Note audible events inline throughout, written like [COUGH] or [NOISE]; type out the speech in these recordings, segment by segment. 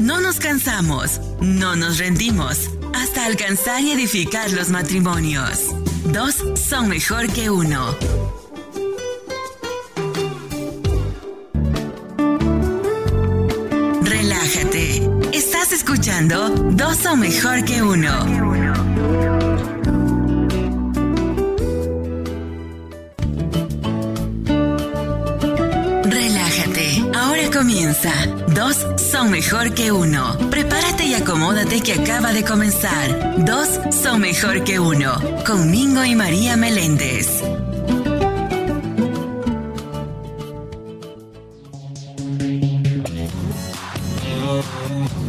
No nos cansamos, no nos rendimos, hasta alcanzar y edificar los matrimonios. Dos son mejor que uno. Relájate. Estás escuchando Dos son mejor que uno. Relájate. Ahora comienza. Dos son mejor que uno. Prepárate y acomódate que acaba de comenzar. Dos son mejor que uno. Con Mingo y María Meléndez.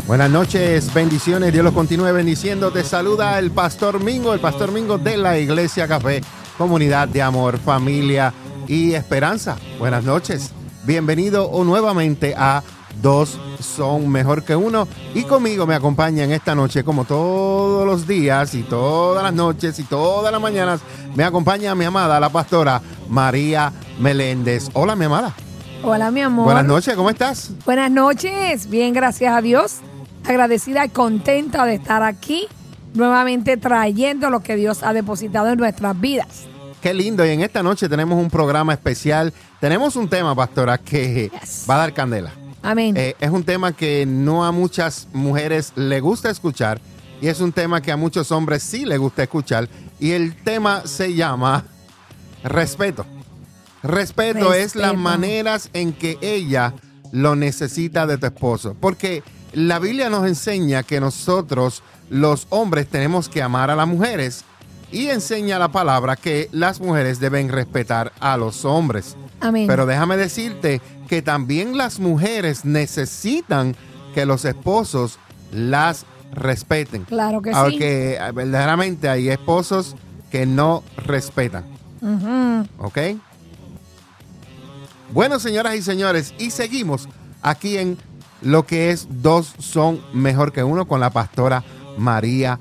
Buenas noches, bendiciones, Dios los continúe bendiciendo. Te saluda el Pastor Mingo, el Pastor Mingo de la Iglesia Café, comunidad de amor, familia y esperanza. Buenas noches, bienvenido o nuevamente a Dos son mejor que uno y conmigo me acompaña en esta noche como todos los días y todas las noches y todas las mañanas me acompaña mi amada la pastora María Meléndez. Hola mi amada. Hola, mi amor. Buenas noches, ¿cómo estás? Buenas noches. Bien, gracias a Dios. Agradecida y contenta de estar aquí, nuevamente trayendo lo que Dios ha depositado en nuestras vidas. Qué lindo. Y en esta noche tenemos un programa especial. Tenemos un tema, pastora, que Yes. va a dar candela. Amén. Eh, es un tema que no a muchas mujeres le gusta escuchar y es un tema que a muchos hombres sí le gusta escuchar. Y el tema se llama respeto. Respeto, es las maneras en que ella lo necesita de tu esposo. Porque la Biblia nos enseña que nosotros, los hombres, tenemos que amar a las mujeres. Y enseña la palabra que las mujeres deben respetar a los hombres. Amén. Pero déjame decirte que también las mujeres necesitan que los esposos las respeten. Claro que sí. Porque eh, verdaderamente hay esposos que no respetan. ¿Ok? Bueno, señoras y señores, y seguimos aquí en lo que es Dos son mejor que uno con la pastora María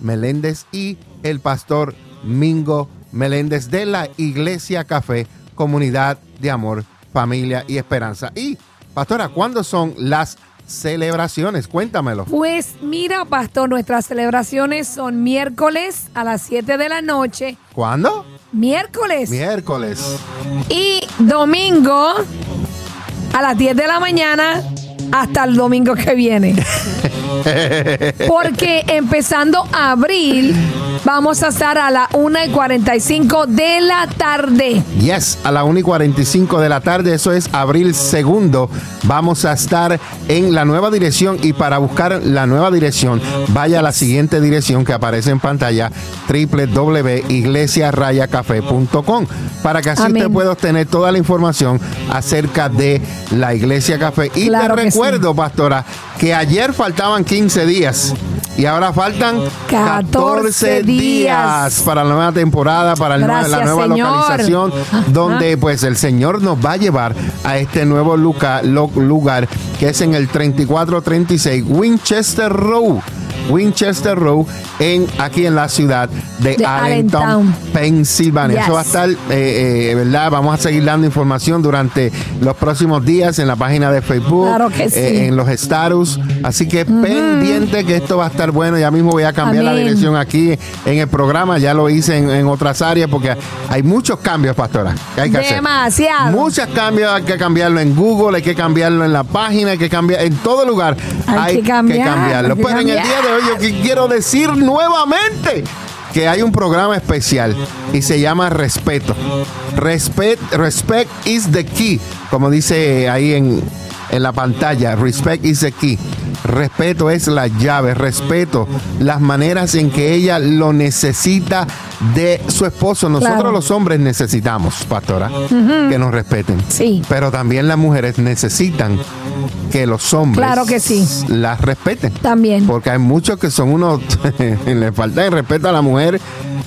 Meléndez y el pastor Mingo Meléndez de la Iglesia Café, Comunidad de Amor, Familia y Esperanza. Y, pastora, ¿cuándo son las celebraciones? Cuéntamelo. Pues mira, pastor, nuestras celebraciones son miércoles a las 7 de la noche. ¿Cuándo? Miércoles. Miércoles. y domingo a las 10 de la mañana hasta el domingo que viene. [LAUGHS] Porque empezando abril vamos a estar a las 1 y 45 de la tarde. Yes, a la 1 y 45 de la tarde, eso es abril segundo. Vamos a estar en la nueva dirección y para buscar la nueva dirección, vaya a la siguiente dirección que aparece en pantalla, www.iglesiarayacafé.com, para que así Amén. usted pueda obtener toda la información acerca de la Iglesia Café. Y Claro te. Recuerdo, pastora, que ayer faltaban 15 días. Y ahora faltan 14 14 días para la nueva temporada, para el la nueva Señor. localización, donde pues el Señor nos va a llevar a este nuevo lo- lugar que es en el 3436 Winchester Road. Winchester Road en aquí en la ciudad de, De Allentown, Allentown. Pensilvania. Eso va a estar, eh, eh, ¿verdad? Vamos a seguir dando información durante los próximos días en la página de Facebook, Claro que eh, sí. en los status. Así que pendiente que esto va a estar bueno. Ya mismo voy a cambiar la dirección aquí en el programa. Ya lo hice en, en otras áreas porque hay muchos cambios, pastora, que hay que hacer. Demasiado. Muchos cambios, hay que cambiarlo en Google, hay que cambiarlo en la página, hay que cambiar en todo lugar. Hay que cambiar, cambiarlo. hay que Pero en el cambiar. día yo qui- quiero decir nuevamente que hay un programa especial y se llama Respeto. Respect, respect is the key, como dice ahí en, en la pantalla. Respect is the key. Respeto es la llave, respeto las maneras en que ella lo necesita de su esposo. Nosotros Claro. los hombres necesitamos, pastora, que nos respeten. Sí. Pero también las mujeres necesitan que los hombres Claro que sí. las respeten. También. Porque hay muchos que son unos, [LAUGHS] le falta el respeto a la mujer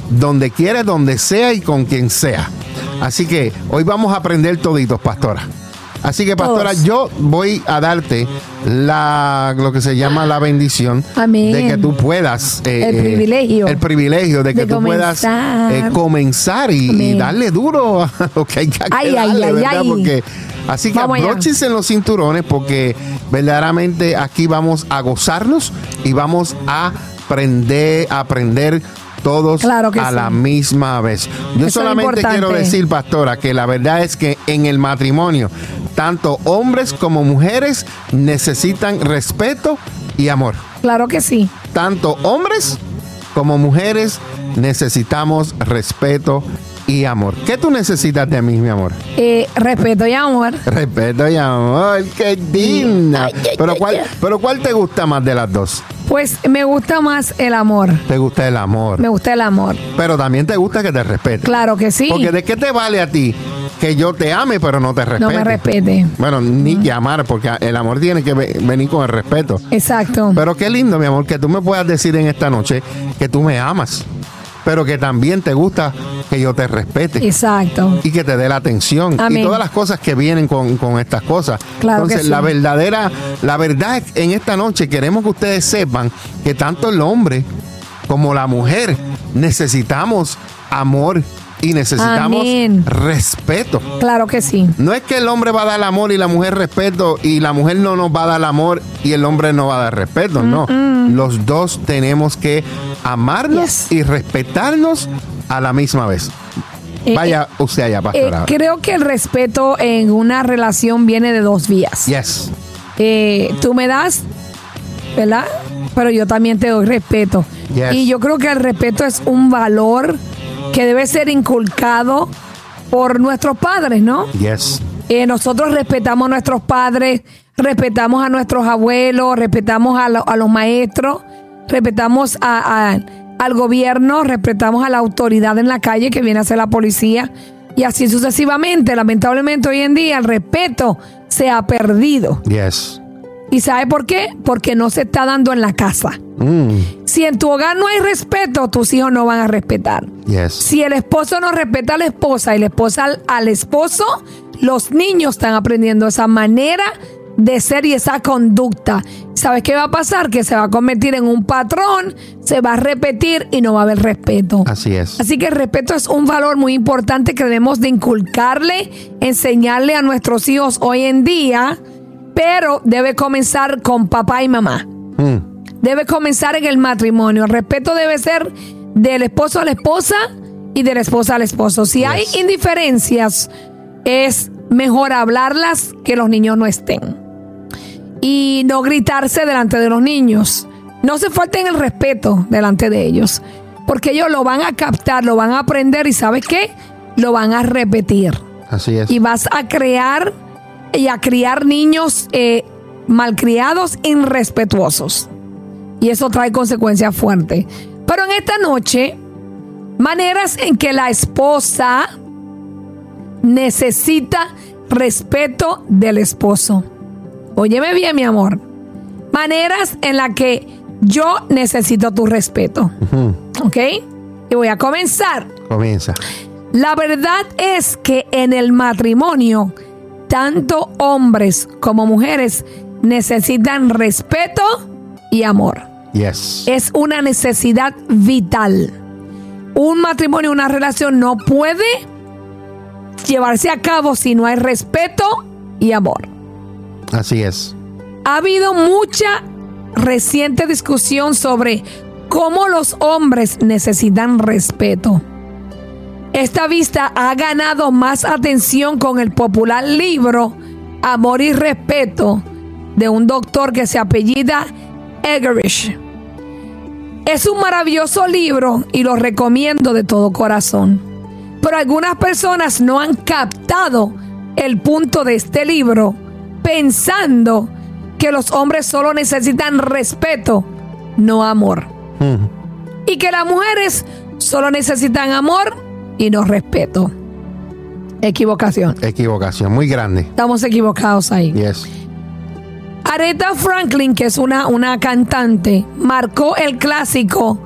donde quiera, donde sea y con quien sea. Así que hoy vamos a aprender toditos, pastora. Así que, pastora, Todos. yo voy a darte la, lo que se llama la bendición Amén. de que tú puedas. eh, El eh, privilegio. El privilegio de que De tú puedas comenzar. eh, comenzar y, darle duro a lo que hay que Ay, ay, darle, ay, ¿verdad? ay. Porque Así que Vamos allá. abróchense en los cinturones porque verdaderamente aquí vamos a gozarnos y vamos a aprender, a aprender todos Claro que a sí. la misma vez. Yo Eso es solamente importante. quiero decir, pastora, que la verdad es que en el matrimonio, tanto hombres como mujeres necesitan respeto y amor. Claro que sí. Tanto hombres como mujeres necesitamos respeto y amor. ¿Qué tú necesitas de mí, mi amor? Eh, respeto y amor. Respeto y amor, qué digna. Pero cuál, pero cuál te gusta más de las dos? Pues me gusta más el amor. Te gusta el amor, Me gusta el amor. pero también te gusta que te respete. Claro que sí. Porque de qué te vale a ti que yo te ame pero no te respete. No me respete. Bueno, ni que amar porque el amor tiene que ve- venir con el respeto. Exacto. Pero qué lindo, mi amor, que tú me puedas decir en esta noche que tú me amas, pero que también te gusta que yo te respete. Exacto. y que te dé la atención y todas las cosas que vienen con, con estas cosas. Claro que Entonces, sí. la verdadera, la verdad es que en esta noche queremos que ustedes sepan que tanto el hombre como la mujer necesitamos amor y necesitamos Amén. respeto. Claro que sí. No es que el hombre va a dar amor y la mujer respeto y la mujer no nos va a dar amor y el hombre no va a dar respeto, no. Los dos tenemos que amarnos Yes. y respetarnos a la misma vez. Eh, Vaya usted allá, Eh, pastora. creo que el respeto en una relación viene de dos vías. yes. Eh, tú me das, ¿verdad? Pero yo también te doy respeto. Yes. Y yo creo que el respeto es un valor que debe ser inculcado por nuestros padres, ¿no? Yes. Eh, nosotros respetamos a nuestros padres, respetamos a nuestros abuelos, respetamos a, lo- a los maestros, respetamos a- a- al gobierno, respetamos a la autoridad en la calle que viene a ser la policía y así sucesivamente. Lamentablemente hoy en día el respeto se ha perdido. Yes. ¿Y sabe por qué? Porque no se está dando en la casa. Mm, Si en tu hogar no hay respeto, tus hijos no van a respetar. yes. Si el esposo no respeta a la esposa y la esposa al, al esposo, los niños están aprendiendo esa manera de ser y esa conducta. ¿Sabes qué va a pasar? Que se va a convertir en un patrón, se va a repetir y no va a haber respeto. Así es. Así que el respeto es un valor muy importante que debemos de inculcarle, enseñarle a nuestros hijos hoy en día, pero debe comenzar con papá y mamá Mm, debe comenzar en el matrimonio. El respeto debe ser del esposo a la esposa y de la esposa al esposo. Si hay indiferencias, es mejor hablarlas que los niños no estén. Y no gritarse delante de los niños. No se falten el respeto delante de ellos. Porque ellos lo van a captar, lo van a aprender y ¿sabes qué? Lo van a repetir así es. y vas a crear y a criar niños eh, malcriados, irrespetuosos. Y eso trae consecuencias fuertes. Pero en esta noche, maneras en que la esposa necesita respeto del esposo. Óyeme bien, mi amor. Maneras en las que yo necesito tu respeto. ¿Ok? Y voy a comenzar. Comienza. La verdad es que en el matrimonio, tanto hombres como mujeres necesitan respeto y amor. Yes. Es una necesidad vital. Un matrimonio, una relación no puede llevarse a cabo si no hay respeto y amor. Así es. Ha habido mucha reciente discusión sobre cómo los hombres necesitan respeto. Esta vista ha ganado más atención con el popular libro Amor y Respeto de un doctor que se apellida Egerich. Es un maravilloso libro y lo recomiendo de todo corazón. Pero algunas personas no han captado el punto de este libro pensando que los hombres solo necesitan respeto, no amor. Mm, Y que las mujeres solo necesitan amor y no respeto. Equivocación. Equivocación muy grande. Estamos equivocados ahí. Yes. Aretha Franklin, que es una, una cantante, marcó el clásico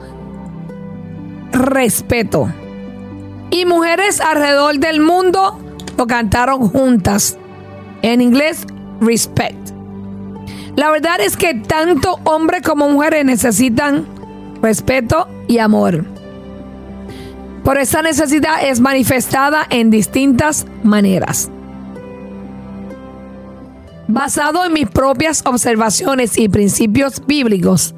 Respeto. Y mujeres alrededor del mundo lo cantaron juntas. En inglés, Respect. La verdad es que tanto hombres como mujeres necesitan respeto y amor. Por esa necesidad es manifestada en distintas maneras. Basado en mis propias observaciones y principios bíblicos,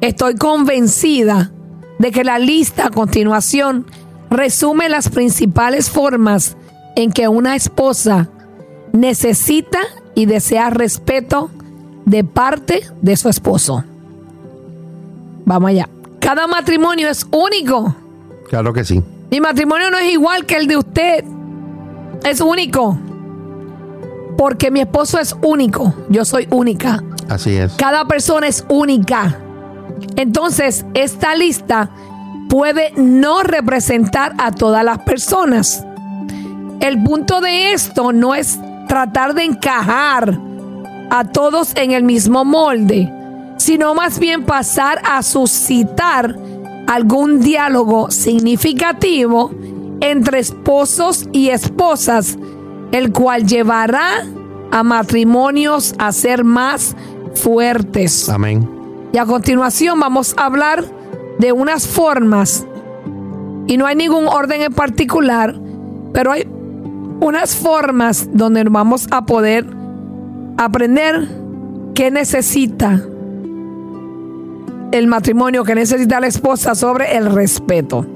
estoy convencida de que la lista a continuación resume las principales formas en que una esposa necesita y desea respeto de parte de su esposo. Vamos allá. Cada matrimonio es único. Claro que sí. Mi matrimonio no es igual que el de usted. Es único. Porque mi esposo es único. Yo soy única. Así es. Cada persona es única. Entonces, esta lista puede no representar a todas las personas. El punto de esto no es tratar de encajar a todos en el mismo molde, sino más bien pasar a suscitar algún diálogo significativo entre esposos y esposas, el cual llevará a matrimonios a ser más fuertes. Amén. Y a continuación vamos a hablar de unas formas, y no hay ningún orden en particular, pero hay unas formas donde vamos a poder aprender qué necesita el matrimonio, qué necesita la esposa sobre el respeto.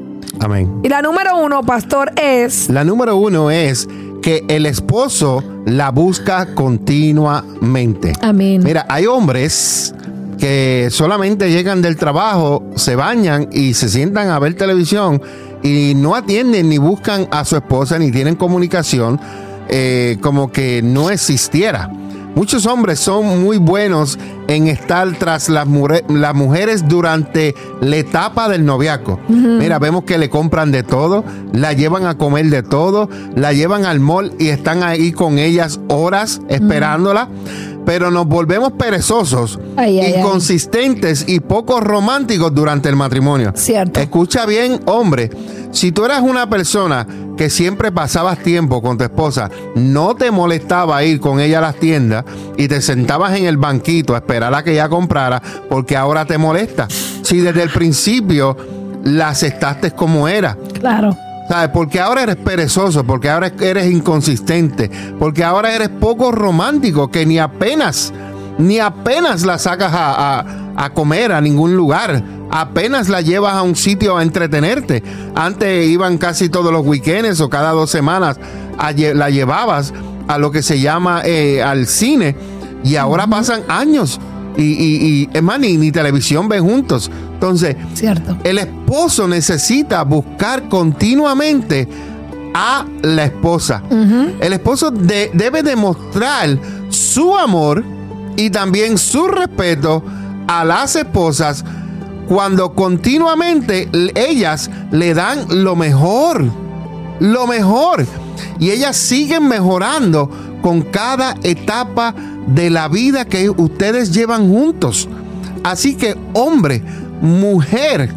Amén. Y la número uno, pastor, es... La número uno es que el esposo la busca continuamente. Amén. Mira, hay hombres que solamente llegan del trabajo, se bañan y se sientan a ver televisión y no atienden ni buscan a su esposa ni tienen comunicación eh, como que no existiera. Muchos hombres son muy buenos en estar tras las, las mujeres durante la etapa del noviazgo. Mira, vemos que le compran de todo, la llevan a comer de todo, la llevan al mall y están ahí con ellas horas esperándola pero nos volvemos perezosos, inconsistentes y poco románticos durante el matrimonio. Cierto. Escucha bien, hombre, si tú eras una persona que siempre pasabas tiempo con tu esposa, no te molestaba ir con ella a las tiendas y te sentabas en el banquito a esperar a que ella comprara, porque ahora te molesta. Si desde el principio la aceptaste como era. Claro. ¿Sabes? Porque ahora eres perezoso, porque ahora eres inconsistente, porque ahora eres poco romántico, que ni apenas, ni apenas la sacas a, comer a ningún lugar, apenas la llevas a un sitio a entretenerte. Antes iban casi todos los weekends o cada dos semanas, la llevabas a lo que se llama eh, al cine y ahora pasan años y, y, es más, ni, televisión ven juntos. Entonces, Cierto. el esposo necesita buscar continuamente a la esposa. El esposo debe demostrar su amor y también su respeto a las esposas cuando continuamente ellas le dan lo mejor, lo mejor. Y ellas siguen mejorando con cada etapa de la vida que ustedes llevan juntos. Así que, hombre, mujer,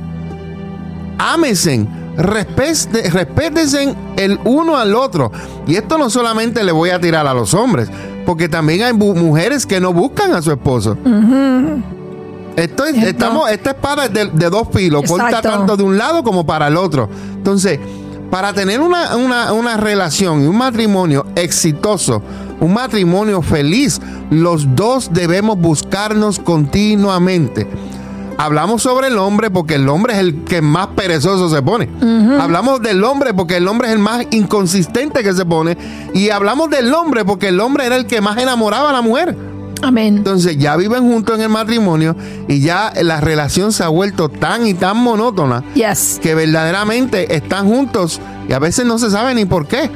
ámesen, respétense el uno al otro. Y esto no solamente le voy a tirar a los hombres, porque también hay mujeres que no buscan a su esposo. Esto estamos, esta espada es de, dos filos, corta tanto de un lado como para el otro. Entonces, para tener una, una relación y un matrimonio exitoso, un matrimonio feliz, los dos debemos buscarnos continuamente. Hablamos sobre el hombre porque el hombre es el que más perezoso se pone. Hablamos del hombre porque el hombre es el más inconsistente que se pone. Y hablamos del hombre porque el hombre era el que más enamoraba a la mujer. Amén. Entonces ya viven juntos en el matrimonio y ya la relación se ha vuelto tan y tan monótona yes. que verdaderamente están juntos y a veces no se sabe ni por qué.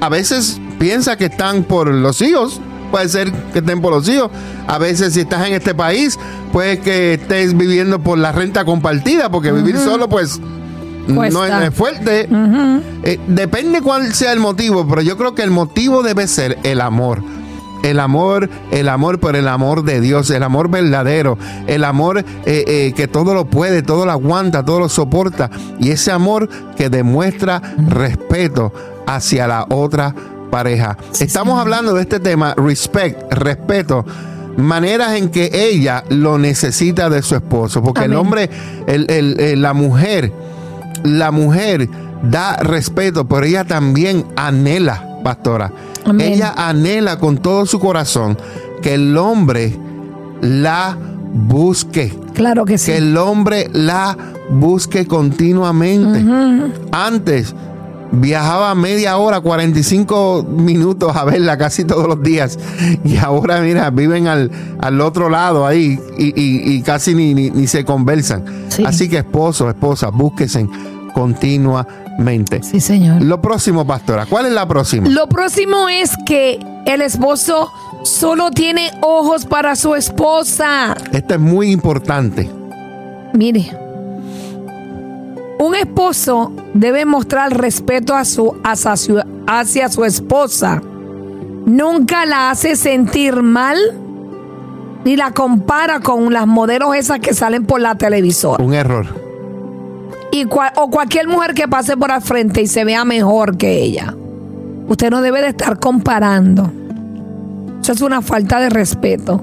A veces piensa que están por los hijos, puede ser que estén por los hijos. A veces si estás en este país, puede que estés viviendo por la renta compartida, porque vivir solo pues no es, fuerte. Eh, depende cuál sea el motivo, pero yo creo que el motivo debe ser el amor. El amor, el amor por el amor de Dios, el amor verdadero, el amor eh, eh, que todo lo puede, todo lo aguanta, todo lo soporta. Y ese amor que demuestra respeto hacia la otra pareja. Estamos hablando de este tema, respect, respeto, maneras en que ella lo necesita de su esposo, porque el hombre, el, la mujer, la mujer da respeto, pero ella también anhela, pastora. Amén. Ella anhela con todo su corazón que el hombre la busque. Claro que sí. Que el hombre la busque continuamente. Antes viajaba media hora, 45 minutos a verla casi todos los días. Y ahora, mira, viven al, al otro lado ahí y, y- y casi ni, ni- ni se conversan. Sí. Así que esposos, esposas, búsquense continuamente. Sí, señor. Lo próximo, pastora, ¿cuál es la próxima? Lo próximo es que el esposo solo tiene ojos para su esposa. Esto es muy importante. Mire, un esposo debe mostrar respeto a su, hacia, su, hacia su esposa. Nunca la hace sentir mal ni la compara con las modelos esas que salen por la televisora. Un error. O cualquier mujer que pase por al frente y se vea mejor que ella. Usted no debe de estar comparando. Eso es una falta de respeto.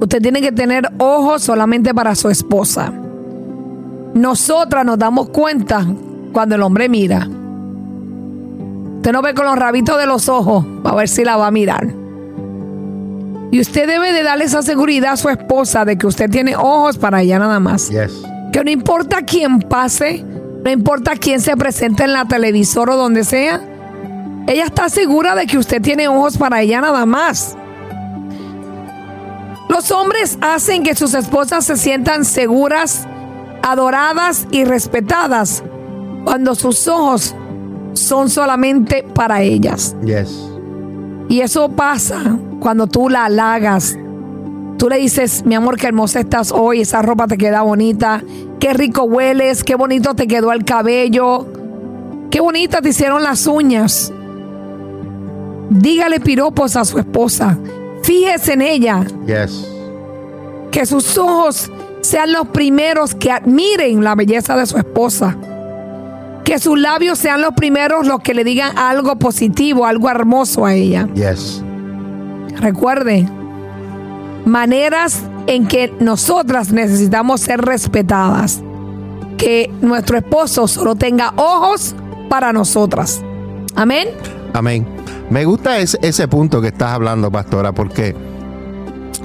Usted tiene que tener ojos solamente para su esposa. Nosotras nos damos cuenta cuando el hombre mira. Usted no ve con los rabitos de los ojos a ver si la va a mirar. Y usted debe de darle esa seguridad a su esposa de que usted tiene ojos para ella nada más Yes. Que no importa quién pase, no importa quién se presente en la televisor o donde sea, ella está segura de que usted tiene ojos para ella nada más. Los hombres hacen que sus esposas se sientan seguras, adoradas y respetadas cuando sus ojos son solamente para ellas. Yes. Y eso pasa cuando tú la halagas. Tú le dices, mi amor, qué hermosa estás hoy, esa ropa te queda bonita, qué rico hueles, qué bonito te quedó el cabello, qué bonita te hicieron las uñas. Dígale piropos a su esposa, fíjese en ella, Yes. que sus ojos sean los primeros que admiren la belleza de su esposa. Que sus labios sean los primeros los que le digan algo positivo, algo hermoso a ella. Yes. Recuerde, maneras en que nosotras necesitamos ser respetadas. Que nuestro esposo solo tenga ojos para nosotras. Amén. Amén. Me gusta ese, ese punto que estás hablando, pastora, porque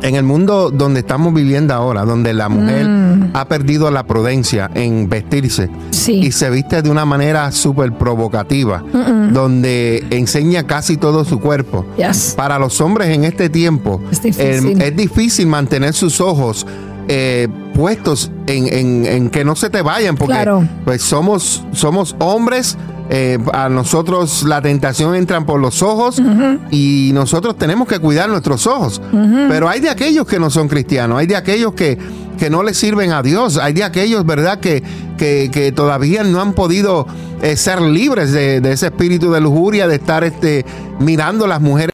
en el mundo donde estamos viviendo ahora, donde la mujer ha perdido la prudencia en vestirse Mm. Sí. y se viste de una manera súper provocativa, donde enseña casi todo su cuerpo. Yes. Para los hombres en este tiempo Es difícil. eh, es difícil mantener sus ojos eh, puestos en, en- en que no se te vayan, porque Claro. pues somos, somos hombres. Eh, a nosotros la tentación entra por los ojos y nosotros tenemos que cuidar nuestros ojos. Pero hay de aquellos que no son cristianos, hay de aquellos que, que no le sirven a Dios, hay de aquellos, ¿verdad?, que, que, que todavía no han podido eh, ser libres de, de ese espíritu de lujuria, de estar este, mirando las mujeres.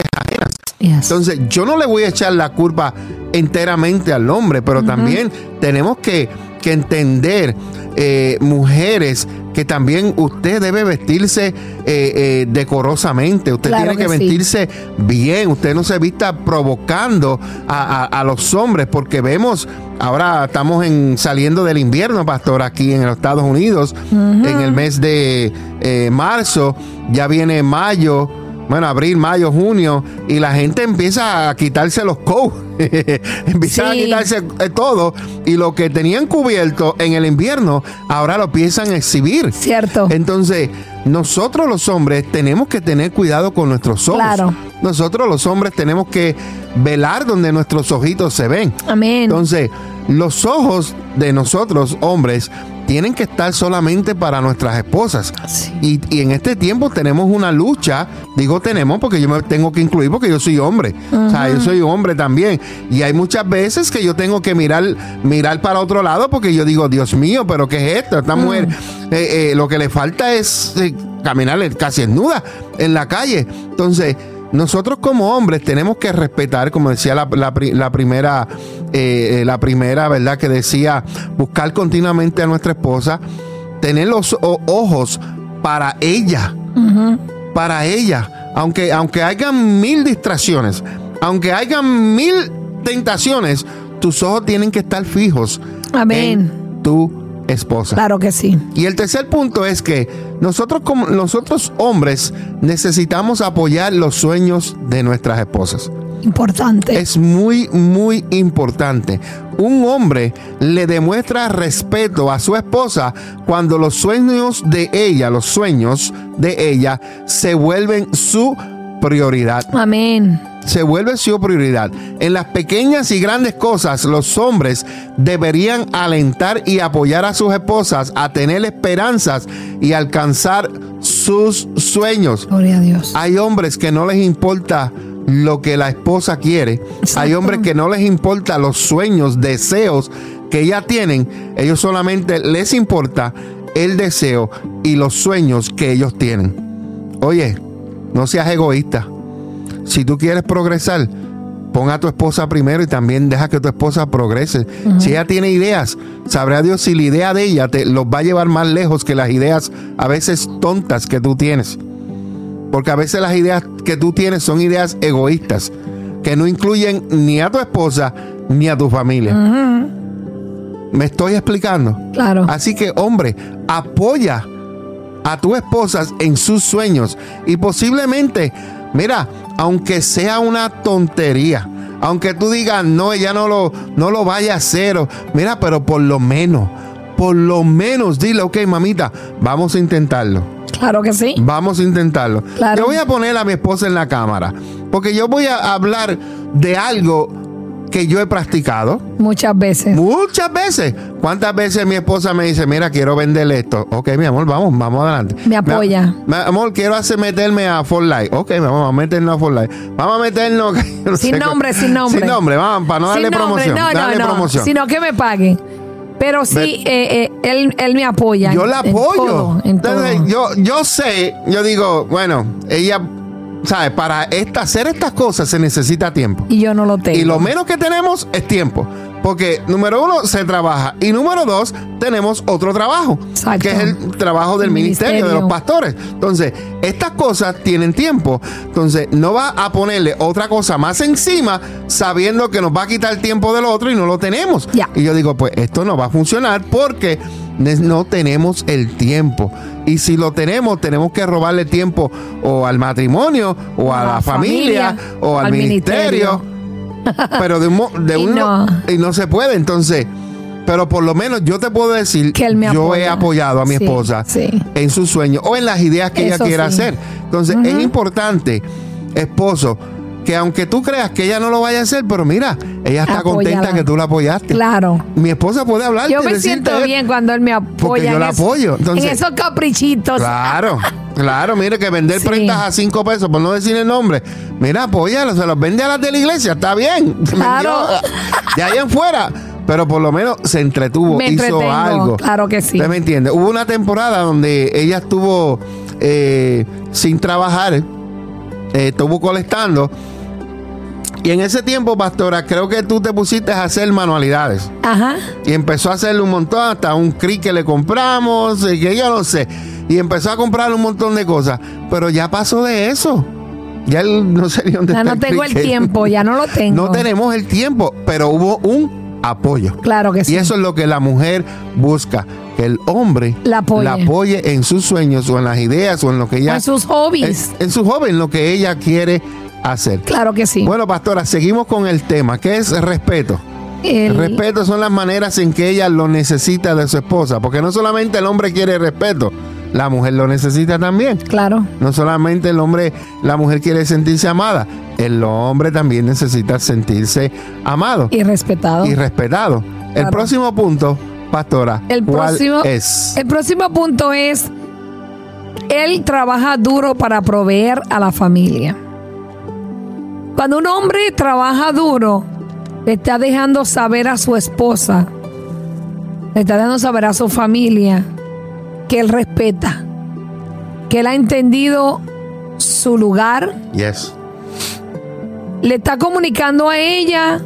Entonces, yo no le voy a echar la culpa enteramente al hombre, pero también tenemos que, que entender, eh, mujeres, que también usted debe vestirse eh, eh, decorosamente, usted Claro tiene que, que sí. vestirse bien, usted no se vista provocando a, a- a los hombres, porque vemos, ahora estamos en, saliendo del invierno, pastor, aquí en los Estados Unidos, en el mes de marzo, ya viene mayo, bueno, abril, mayo, junio, y la gente empieza a quitarse los coats, [LAUGHS] empiezan a quitarse eh, todo, y lo que tenían cubierto en el invierno, ahora lo empiezan a exhibir. Cierto. Entonces, nosotros los hombres tenemos que tener cuidado con nuestros ojos. Claro. Nosotros los hombres tenemos que velar donde nuestros ojitos se ven. Amén. Entonces, los ojos de nosotros, hombres, tienen que estar solamente para nuestras esposas. Sí. Y, y en este tiempo tenemos una lucha, digo tenemos porque yo me tengo que incluir porque yo soy hombre. O sea, yo soy hombre también. Y hay muchas veces que yo tengo que mirar, mirar para otro lado porque yo digo, Dios mío, pero ¿qué es esto? Esta mujer eh, eh, lo que le falta es eh, caminar casi desnuda en la calle. Entonces, nosotros como hombres tenemos que respetar, como decía la, la pri- la primera, eh, eh, la primera, ¿verdad? Que decía buscar continuamente a nuestra esposa, tener los ojos para ella, para ella, aunque, aunque hayan mil distracciones, aunque hayan mil tentaciones, tus ojos tienen que estar fijos Amén. en tu esposa. Claro que sí. Y el tercer punto es que nosotros como nosotros hombres necesitamos apoyar los sueños de nuestras esposas. Importante. Es muy, muy importante. Un hombre le demuestra respeto a su esposa cuando los sueños de ella, los sueños de ella, se vuelven su prioridad. Amén. Se vuelve su prioridad. En las pequeñas y grandes cosas, los hombres deberían alentar y apoyar a sus esposas a tener esperanzas y alcanzar sus sueños. Gloria a Dios. Hay hombres que no les importa lo que la esposa quiere. Exacto. Hay hombres que no les importa los sueños, deseos que ella tienen. Ellos solamente les importa el deseo y los sueños que ellos tienen. Oye, no seas egoísta. Si tú quieres progresar, pon a tu esposa primero y también deja que tu esposa progrese. Si ella tiene ideas, sabrá Dios si la idea de ella te los va a llevar más lejos que las ideas a veces tontas que tú tienes. Porque a veces las ideas que tú tienes son ideas egoístas, que no incluyen ni a tu esposa ni a tu familia. ¿Me estoy explicando? Claro. Así que, hombre, apoya a tu esposa en sus sueños y posiblemente, mira, aunque sea una tontería, aunque tú digas, no, ella no lo, no lo vaya a hacer, o- mira, pero por lo menos, por lo menos dile, ok, mamita, vamos a intentarlo. Claro que sí. Vamos a intentarlo. Claro. Yo voy a poner a mi esposa en la cámara, porque yo voy a hablar de algo que yo he practicado Muchas veces. muchas veces. ¿Cuántas veces mi esposa me dice, mira, quiero venderle esto? Ok, mi amor, vamos, vamos adelante. Me apoya. Mi, amor, quiero hacer meterme a For Life. Ok, vamos a meternos a For Life. Vamos a meternos... [LAUGHS] no Sin sé, nombre, sin nombre. Sin nombre, vamos, para no darle nombre, promoción. No, no, darle no. promoción. Sino que me paguen. Pero sí, eh, eh, él, él me apoya. yo la en apoyo. todo, en Entonces, todo. yo, yo sé, yo digo, bueno, ella, ¿sabes? Para esta, hacer estas cosas se necesita tiempo. Y yo no lo tengo. Y lo menos que tenemos es tiempo. Porque número uno, se trabaja. Y número dos, tenemos otro trabajo. Exacto. Que es el trabajo del El ministerio, de los pastores. Entonces, estas cosas tienen tiempo. Entonces, no va a ponerle otra cosa más encima sabiendo que nos va a quitar el tiempo del otro y no lo tenemos. Y yo digo, pues esto no va a funcionar porque no tenemos el tiempo. Y si lo tenemos, tenemos que robarle tiempo o al matrimonio, o a, la, la familia, familia, o al, al ministerio. [LAUGHS] pero de un, mo- de Y un- no. y no se puede entonces pero por lo menos yo te puedo decir Que él me yo he apoya. apoyado a mi Sí, esposa sí. en sus sueños o en las ideas que ella quiera sí. hacer entonces es importante esposo que aunque tú creas que ella no lo vaya a hacer pero mira ella está contenta que tú la apoyaste Claro. mi esposa puede hablar Yo me siento bien cuando él me apoya. yo en la apoyo, entonces- en esos caprichitos. Claro, [LAUGHS] claro, mire que vender Sí. prendas a cinco pesos, por no decir el nombre. Mira, apóyalo, se los vende a las de la iglesia, está bien. [LAUGHS] Claro. De ahí en fuera. Pero por lo menos se entretuvo, Me hizo algo. claro que sí. ¿Usted me entiende? Hubo una temporada donde ella estuvo eh, sin trabajar, eh, estuvo colectando. Y en ese tiempo, pastora, creo que tú te pusiste a hacer manualidades. Ajá. Y empezó a hacerle un montón, hasta un cric que le compramos, y que yo no sé. Y empezó a comprar un montón de cosas. Pero ya pasó de eso. Ya él no sé ni dónde Ya está no tengo el tiempo, ya no lo tengo. No tenemos el tiempo, pero hubo un apoyo. Claro que sí. Y eso es lo que la mujer busca, que el hombre La apoye. apoye en sus sueños o en las ideas o en lo que ella... en sus hobbies. en, en su joven, en lo que ella quiere hacer. claro que sí. Bueno, pastora, seguimos con el tema, que es respeto. El- respeto son las maneras en que ella lo necesita de su esposa, porque no solamente el hombre quiere respeto, la mujer lo necesita también. Claro. No solamente el hombre, la mujer quiere sentirse amada, el hombre también necesita sentirse amado Y respetado. y respetado. El próximo punto, pastora, El ¿cuál próximo, es? el próximo punto es, él trabaja duro para proveer a la familia. Cuando un hombre trabaja duro, le está dejando saber a su esposa, le está dejando saber a su familia que él respeta, que él ha entendido su lugar, Yes. le está comunicando a ella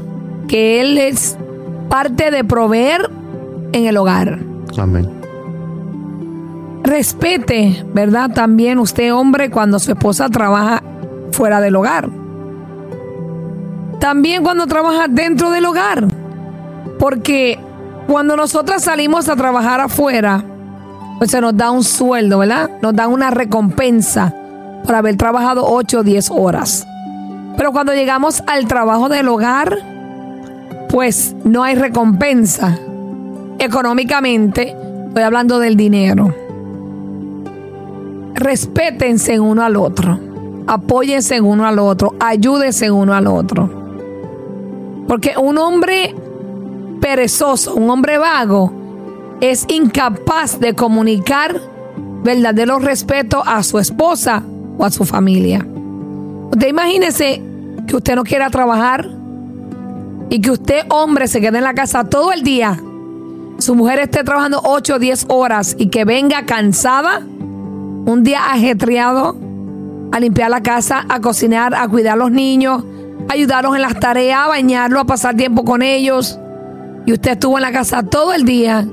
que él es parte de proveer en el hogar. Amén. Respete, ¿verdad? También usted, hombre, cuando su esposa trabaja fuera del hogar. También cuando trabaja dentro del hogar. Porque Cuando nosotras salimos a trabajar afuera, pues se nos da un sueldo, ¿verdad? Nos dan una recompensa por haber trabajado 8 o 10 horas. Pero cuando llegamos al trabajo del hogar, pues no hay recompensa. Económicamente, estoy hablando del dinero. Respétense uno al otro. Apóyense uno al otro. Ayúdense uno al otro. Porque un hombre perezoso, un hombre vago, es incapaz de comunicar verdadero respeto a su esposa o a su familia. Usted imagínese que usted no quiera trabajar y que usted, hombre, se quede en la casa todo el día. Su mujer esté trabajando 8 o 10 horas y que venga cansada, un día ajetreado, a limpiar la casa, a cocinar, a cuidar a los niños, ayudarlos en las tareas, a bañarlos, a pasar tiempo con ellos. Y usted estuvo en la casa todo el día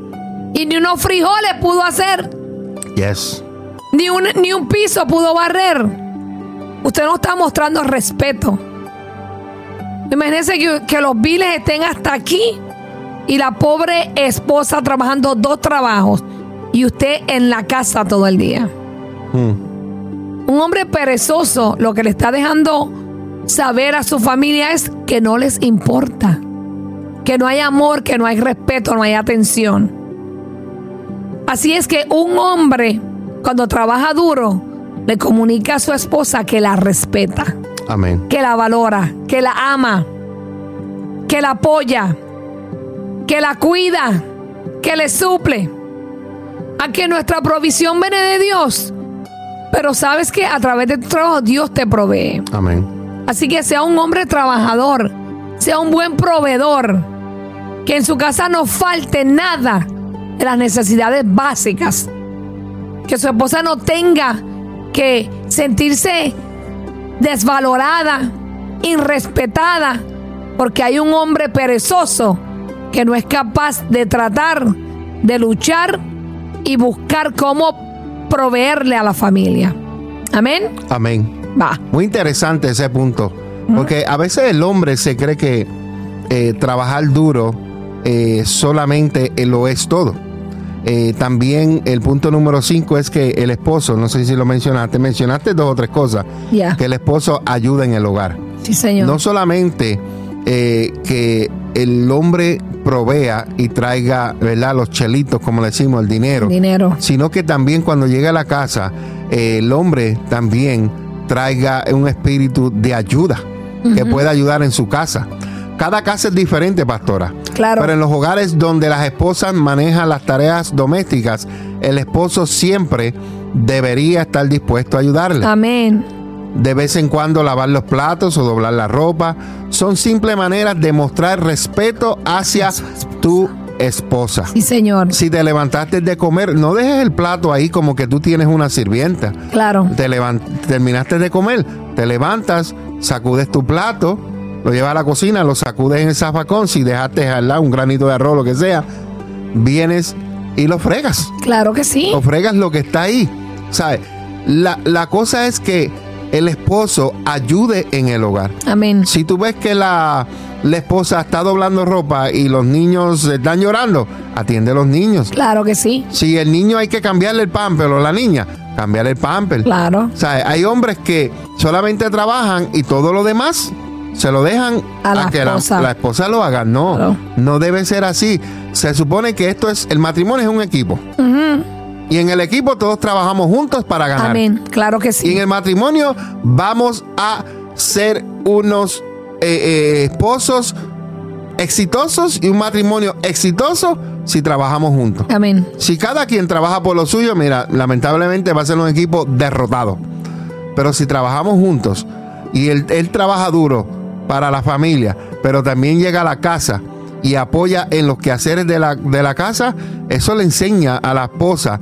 y ni unos frijoles pudo hacer. Yes. Ni un, ni un piso pudo barrer. Usted no está mostrando respeto. Imagínense que, que los biles estén hasta aquí y la pobre esposa trabajando dos trabajos y usted en la casa todo el día. Hmm. Un hombre perezoso lo que le está dejando saber a su familia es que no les importa, que no hay amor, que no hay respeto, no hay atención. Así es que un hombre cuando trabaja duro le comunica a su esposa que la respeta, Amén. que la valora, que la ama, que la apoya, que la cuida, que le suple, a que nuestra provisión viene de Dios. Pero sabes que a través de tu trabajo Dios te provee. Amén. Así que sea un hombre trabajador, sea un buen proveedor, que en su casa no falte nada de las necesidades básicas, que su esposa no tenga que sentirse desvalorada, irrespetada, porque hay un hombre perezoso que no es capaz de tratar, de luchar y buscar cómo proveerle a la familia. Amén. Amén. Muy interesante ese punto. Porque a veces el hombre se cree que eh, trabajar duro eh, solamente lo es todo. Eh, también el punto número 5 es que el esposo, no sé si lo mencionaste, mencionaste dos o tres cosas, que el esposo ayuda en el hogar. Sí, señor. No solamente que el hombre provea y traiga, ¿verdad? Los chelitos, como le decimos, el dinero, Dinero. sino que también cuando llega a la casa, el hombre también traiga un espíritu de ayuda, que pueda ayudar en su casa. Cada casa es diferente, pastora. Claro. Pero en los hogares donde las esposas manejan las tareas domésticas, el esposo siempre debería estar dispuesto a ayudarle. Amén. De vez en cuando lavar los platos o doblar la ropa son simples maneras de mostrar respeto hacia tu esposa. Sí, señor. Si te levantaste de comer, no dejes el plato ahí como que tú tienes una sirvienta. Claro. Te terminaste de comer, te levantas, sacudes tu plato, lo llevas a la cocina, lo sacudes en el zafacón, si dejaste al lado un granito de arroz, lo que sea, vienes y lo fregas. Claro que sí. O fregas lo que está ahí. ¿Sabes? La, la cosa es que el esposo ayude en el hogar. Amén. Si tú ves que la, la esposa está doblando ropa y los niños están llorando, atiende a los niños. Claro que sí. Si el niño hay que cambiarle el pamper o la niña, cambiarle el pamper. Claro. O sea, hay hombres que solamente trabajan y todo lo demás se lo dejan A la que esposa. La, la esposa lo haga. No, Claro. no debe ser así. Se supone que esto es, el matrimonio es un equipo. Y en el equipo todos trabajamos juntos para ganar. Amén. Claro que Y en sí. el matrimonio vamos a ser unos eh, eh, esposos exitosos y un matrimonio exitoso si trabajamos juntos. Amén. Si cada quien trabaja por lo suyo, mira, lamentablemente va a ser un equipo derrotado. Pero si trabajamos juntos y él, él trabaja duro para la familia, pero también llega a la casa y apoya en los quehaceres de la, de la casa, eso le enseña a la esposa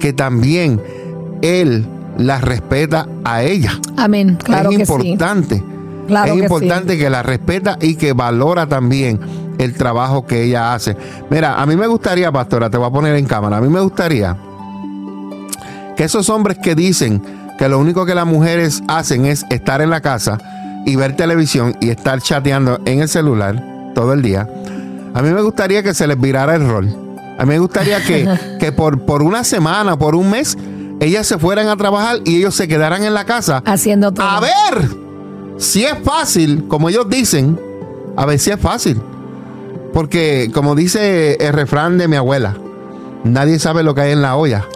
que también él la respeta a ella. Amén. Claro es que sí. importante. Claro es que importante que la respeta y que valora también el trabajo que ella hace. Mira, a mí me gustaría, pastora, te voy a poner en cámara, a mí me gustaría que esos hombres que dicen que lo único que las mujeres hacen es estar en la casa y ver televisión y estar chateando en el celular todo el día, A mí me gustaría que se les virara el rol. A mí me gustaría que, [LAUGHS] que por, por una semana, por un mes, ellas se fueran a trabajar y ellos se quedaran en la casa. Haciendo todo. A ver si es fácil, como ellos dicen, a ver si es fácil. Porque, como dice el refrán de mi abuela, nadie sabe lo que hay en la olla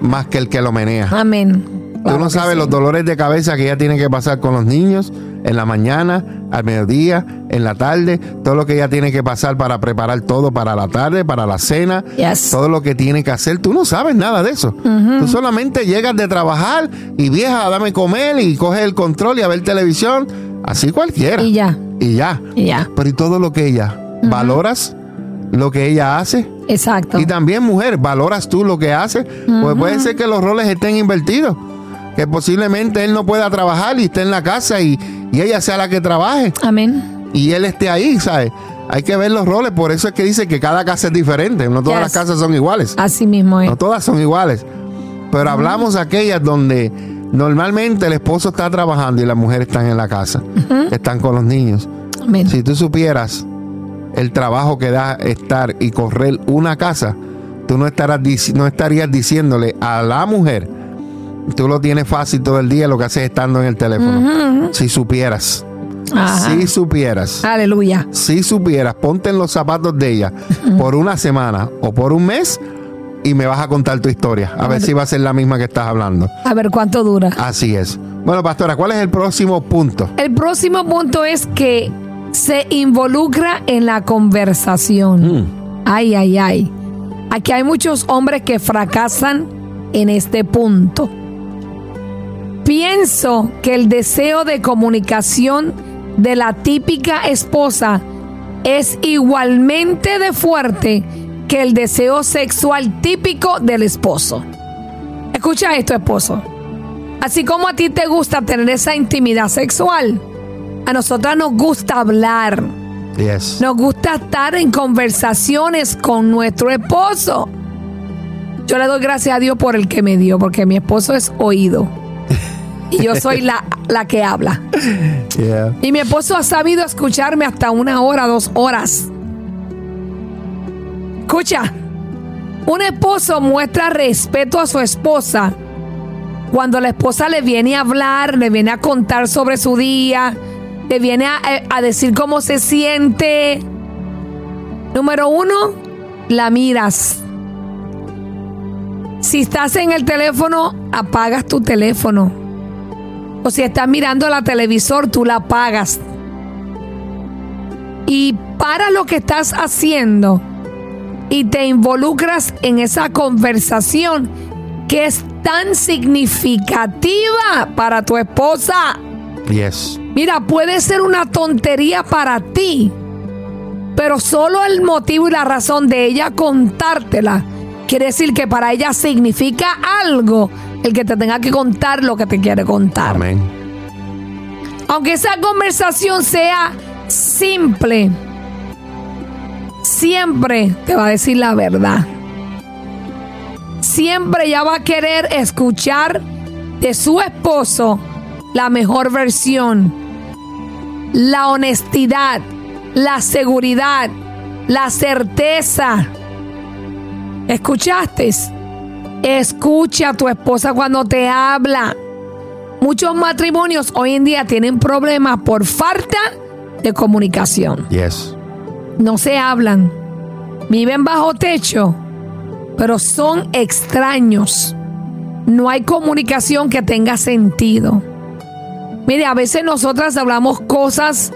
más que el que lo menea. Amén. Tú no sabes sí. los dolores de cabeza que ella tiene que pasar con los niños en la mañana, al mediodía, en la tarde, todo lo que ella tiene que pasar para preparar todo para la tarde, para la cena, Yes. todo lo que tiene que hacer. Tú no sabes nada de eso. Tú solamente llegas de trabajar y vieja, dame comer y coges el control y a ver televisión, así cualquiera. Y ya. Y ya. Y ya. Pero y todo lo que ella, ¿valoras lo que ella hace? Exacto. Y también, mujer, ¿valoras tú lo que hace? Pues puede ser que los roles estén invertidos. Que posiblemente él no pueda trabajar y esté en la casa y, y ella sea la que trabaje Amén. y él esté ahí, ¿sabes? Hay que ver los roles, por eso es que dice que cada casa es diferente, no todas Yes. las casas son iguales. Así mismo es. No todas son iguales. Pero hablamos de aquellas donde normalmente el esposo está trabajando y las mujeres están en la casa, están con los niños. Amén. Si tú supieras el trabajo que da estar y correr una casa, tú no, estarás, no estarías diciéndole a la mujer, tú lo tienes fácil todo el día, lo que haces estando en el teléfono. Si supieras, Ajá. si supieras, Aleluya. si supieras, ponte en los zapatos de ella por una semana o por un mes y me vas a contar tu historia, a ver si va a ser la misma que estás hablando. A ver cuánto dura. Así es. Bueno, pastora, ¿cuál es el próximo punto? El próximo punto es que se involucra en la conversación. Ay, ay, ay. Aquí hay muchos hombres que fracasan en este punto. Pienso que el deseo de comunicación de la típica esposa es igualmente de fuerte que el deseo sexual típico del esposo. Escucha esto, esposo. Así como a ti te gusta tener esa intimidad sexual, a nosotras nos gusta hablar, Yes. nos gusta estar en conversaciones con nuestro esposo. Yo le doy gracias a Dios por el que me dio, porque mi esposo es oído. Y yo soy la, la que habla. Yeah. Y mi esposo ha sabido escucharme hasta una hora, dos horas. Escucha, un esposo muestra respeto a su esposa cuando la esposa le viene a hablar, le viene a contar sobre su día, le viene a, a decir cómo se siente. Número uno, la miras. Si estás en el teléfono, apagas tu teléfono. O si estás mirando la televisor, tú la apagas. Y para lo que estás haciendo y te involucras en esa conversación que es tan significativa para tu esposa. Yes. Mira, puede ser una tontería para ti, pero solo el motivo y la razón de ella contártela quiere decir que para ella significa algo el que te tenga que contar lo que te quiere contar. Amén. Aunque esa conversación sea simple, siempre te va a decir la verdad. Siempre ella va a querer escuchar de su esposo la mejor versión, la honestidad, la seguridad, la certeza. ¿Escuchaste? Escucha a tu esposa cuando te habla. Muchos matrimonios hoy en día tienen problemas por falta de comunicación. Yes. No se hablan. Viven bajo techo, pero son extraños. No hay comunicación que tenga sentido. Mire, a veces nosotras hablamos cosas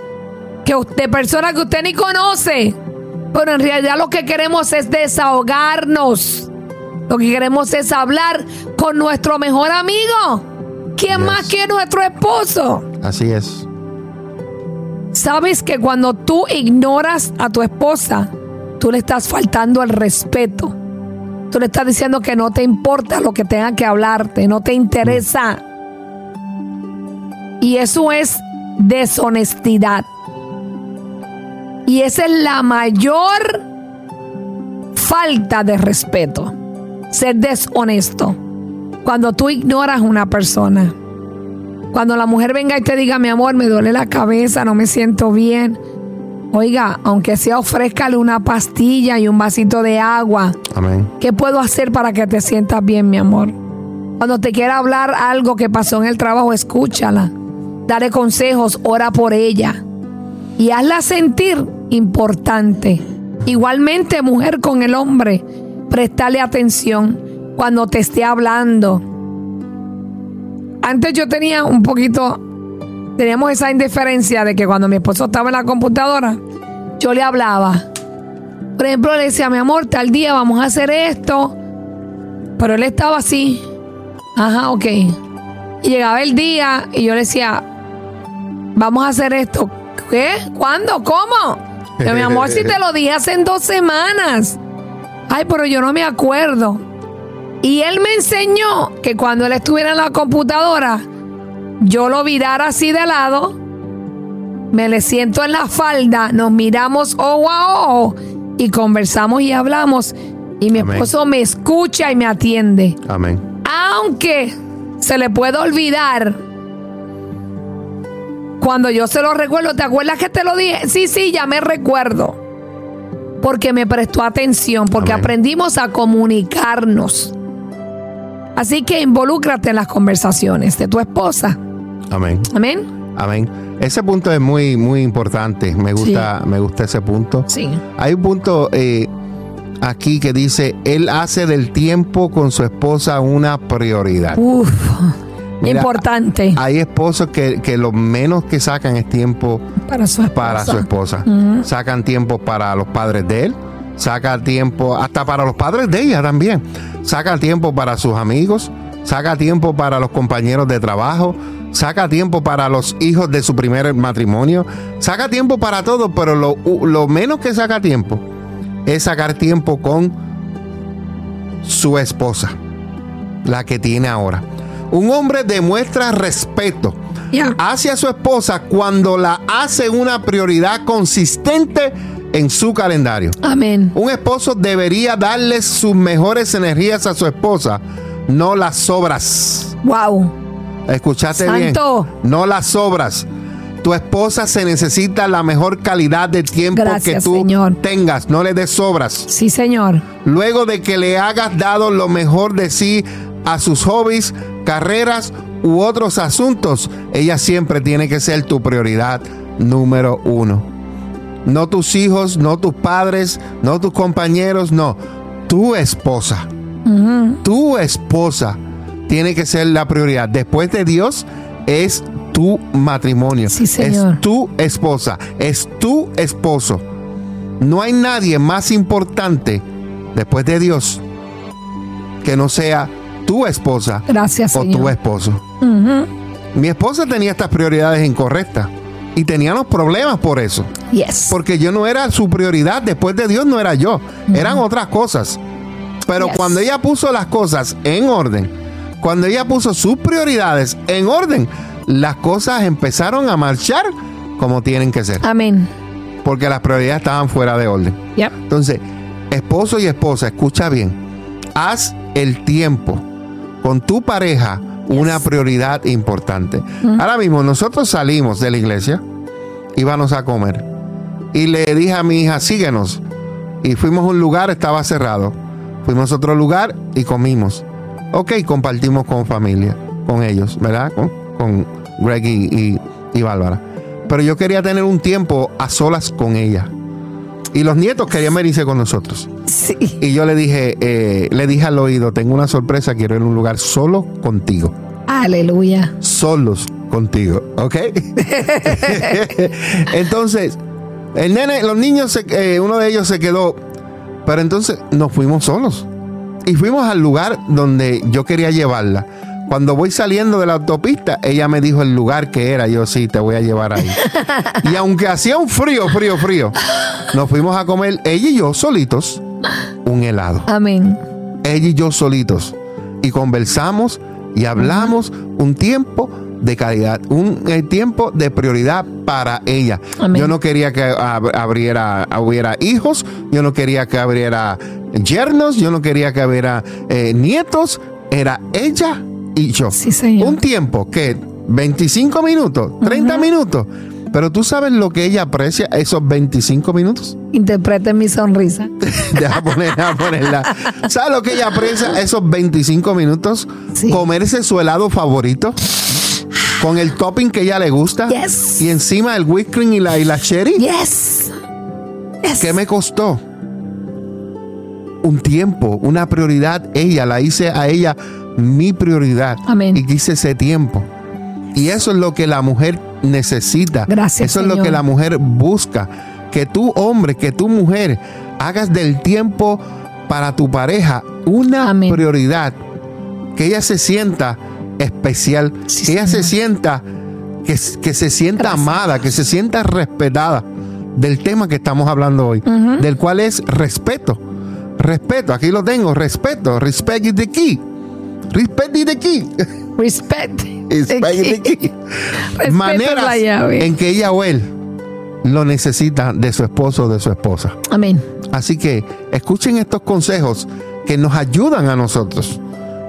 que de personas que usted ni conoce, pero en realidad lo que queremos es desahogarnos. Lo que queremos es hablar con nuestro mejor amigo. ¿Quién Yes. más que nuestro esposo? Así es. Sabes que cuando tú ignoras a tu esposa, tú le estás faltando el respeto. Tú le estás diciendo que no te importa lo que tenga que hablarte, no te interesa. Y eso es deshonestidad. Y esa es la mayor falta de respeto. Ser deshonesto. Cuando tú ignoras a una persona. Cuando la mujer venga y te diga, mi amor, me duele la cabeza, no me siento bien. Oiga, aunque sea ofrézcale una pastilla y un vasito de agua. Amén. ¿Qué puedo hacer para que te sientas bien, mi amor? Cuando te quiera hablar algo que pasó en el trabajo, escúchala. Dale consejos, ora por ella. Y hazla sentir importante. Igualmente, mujer con el hombre, prestale atención cuando te esté hablando. Antes yo tenía un poquito, teníamos esa indiferencia de que cuando mi esposo estaba en la computadora, yo le hablaba. Por ejemplo, le decía, mi amor, tal día vamos a hacer esto. Pero él estaba así. Ajá, ok. Y llegaba el día y yo le decía, vamos a hacer esto. ¿Qué? ¿Cuándo? ¿Cómo? [LAUGHS] Yo, mi amor, si te lo dije hace dos semanas. Ay, pero yo no me acuerdo. Y él me enseñó que cuando él estuviera en la computadora, yo lo virara así de lado, me le siento en la falda, nos miramos ojo a ojo y conversamos y hablamos. Y mi Amén. esposo me escucha y me atiende. Amén. Aunque se le puede olvidar. Cuando yo se lo recuerdo, ¿te acuerdas que te lo dije? Sí, sí, ya me recuerdo. Porque me prestó atención, porque Amén. aprendimos a comunicarnos. Así que involúcrate en las conversaciones de tu esposa. Amén. Amén. Amén. Ese punto es muy, muy importante. Me gusta, me gusta ese punto. Sí. Hay un punto eh, aquí que dice, él hace del tiempo con su esposa una prioridad. Uf. Mira, importante Hay esposos que, que lo menos que sacan es tiempo para su esposa. para su esposa. Sacan tiempo para los padres de él. Saca tiempo hasta para los padres de ella también. Saca tiempo para sus amigos. Saca tiempo para los compañeros de trabajo. Saca tiempo para los hijos de su primer matrimonio. Saca tiempo para todo, pero lo, lo menos que saca tiempo es sacar tiempo con su esposa, la que tiene ahora. Un hombre demuestra respeto hacia su esposa cuando la hace una prioridad consistente en su calendario. Amén. Un esposo debería darle sus mejores energías a su esposa, no las sobras. Wow. ¿Escuchaste Santo. bien? No las sobras. Tu esposa se necesita la mejor calidad de tiempo Gracias, que tú Señor. tengas. No le des sobras. Sí, señor. Luego de que le hagas dado lo mejor de sí a sus hobbies, carreras u otros asuntos, ella siempre tiene que ser tu prioridad número uno. No tus hijos, no tus padres, no tus compañeros, no. Tu esposa. Tu esposa tiene que ser la prioridad. Después de Dios es tu matrimonio. Sí, señor. Es tu esposa. Es tu esposo. No hay nadie más importante después de Dios que no sea tu esposa Gracias, o tu esposo. Mi esposa tenía estas prioridades incorrectas y teníamos problemas por eso. Yes. Porque yo no era su prioridad, después de Dios no era yo, eran otras cosas. Pero Yes. cuando ella puso las cosas en orden, cuando ella puso sus prioridades en orden, las cosas empezaron a marchar como tienen que ser. Amén. Porque las prioridades estaban fuera de orden. Yep. Entonces, esposo y esposa, escucha bien. Haz el tiempo con tu pareja una prioridad importante. Ahora mismo nosotros salimos de la iglesia, íbamos a comer. Y le dije a mi hija, síguenos. Y fuimos a un lugar, estaba cerrado. Fuimos a otro lugar y comimos. Ok, compartimos con familia, con ellos, ¿verdad? Con, con Greg y, y- y Bárbara. Pero yo quería tener un tiempo a solas con ella. Y los nietos querían venirse con nosotros. Sí. Y yo le dije, eh, le dije al oído, tengo una sorpresa, quiero ir a un lugar solo contigo. Aleluya. Solos contigo, ¿ok? [LAUGHS] entonces, el nene, los niños, se- eh, uno de ellos se quedó, pero entonces nos fuimos solos. Y fuimos al lugar donde yo quería llevarla. Cuando voy saliendo de la autopista, ella me dijo el lugar que era. Yo sí, te voy a llevar ahí. y aunque hacía un frío, frío, frío, nos fuimos a comer ella y yo solitos un helado Amén. ella y yo solitos y conversamos y hablamos un tiempo de calidad, un eh, tiempo de prioridad para ella. Amén. Yo no quería que ab- abriera, hubiera hijos, yo no quería que abriera yernos, yo no quería que hubiera eh, nietos, era ella y yo. Sí, Señor. Un tiempo que 25 minutos, 30 minutos, Pero tú sabes lo que ella aprecia esos 25 minutos. Interprete mi sonrisa. [LAUGHS] Deja poner- deja ponerla. ¿Sabes lo que ella aprecia esos 25 minutos? Sí. Comerse su helado favorito con el topping que ella le gusta Yes. y encima el whipped cream y la, y la cherry. Yes. Yes. ¿Qué me costó? Un tiempo, una prioridad. Ella la hice a ella mi prioridad. Amén. Y quise ese tiempo. Y eso es lo que la mujer necesita. Gracias, Eso es lo que la mujer busca. Que tú, hombre, que tú, mujer, hagas del tiempo para tu pareja una Amén. prioridad. Que ella se sienta especial. Sí, que ella se sienta, que, que se sienta Gracias. amada, que se sienta respetada del tema que estamos hablando hoy, del cual es respeto. Respeto, aquí lo tengo, respeto. Respect is the key. Respect the key. Respect. Respect the key. Maneras la llave. en que ella o él lo necesita de su esposo o de su esposa. Amén. Así que escuchen estos consejos que nos ayudan a nosotros.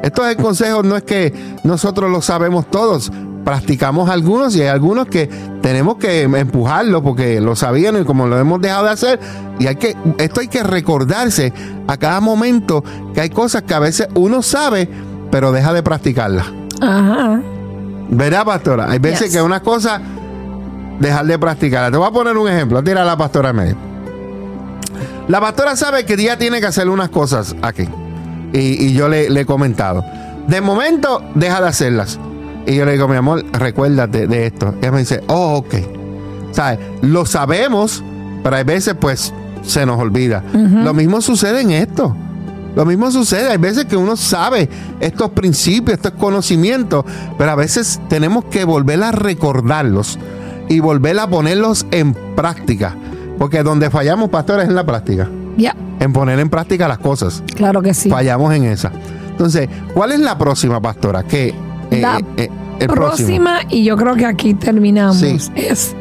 Estos consejos no es que nosotros los sabemos todos, practicamos algunos y hay algunos que tenemos que empujarlo porque lo sabían y como lo hemos dejado de hacer y hay que esto hay que recordarse a cada momento que hay cosas que a veces uno sabe pero deja de practicarlas. Ajá. ¿Verdad, pastora? Hay veces Yes. que una cosa dejar de practicarla. Te voy a poner un ejemplo. Tira a la pastora medio. La pastora sabe que día tiene que hacer unas cosas aquí. Y, y yo le, le he comentado. De momento, deja de hacerlas. Y yo le digo, mi amor, recuérdate de esto. Y ella me dice, oh, ok. ¿Sabes? Lo sabemos, pero hay veces, pues, se nos olvida. Lo mismo sucede en esto. Lo mismo sucede. Hay veces que uno sabe estos principios, estos conocimientos, pero a veces tenemos que volver a recordarlos y volver a ponerlos en práctica. Porque donde fallamos, pastores, es en la práctica. Ya. En poner en práctica las cosas. Claro que sí. Fallamos en esa. Entonces, ¿cuál es la próxima, pastora? Que eh, La eh, el próximo. próxima, y yo creo que aquí terminamos, Sí. es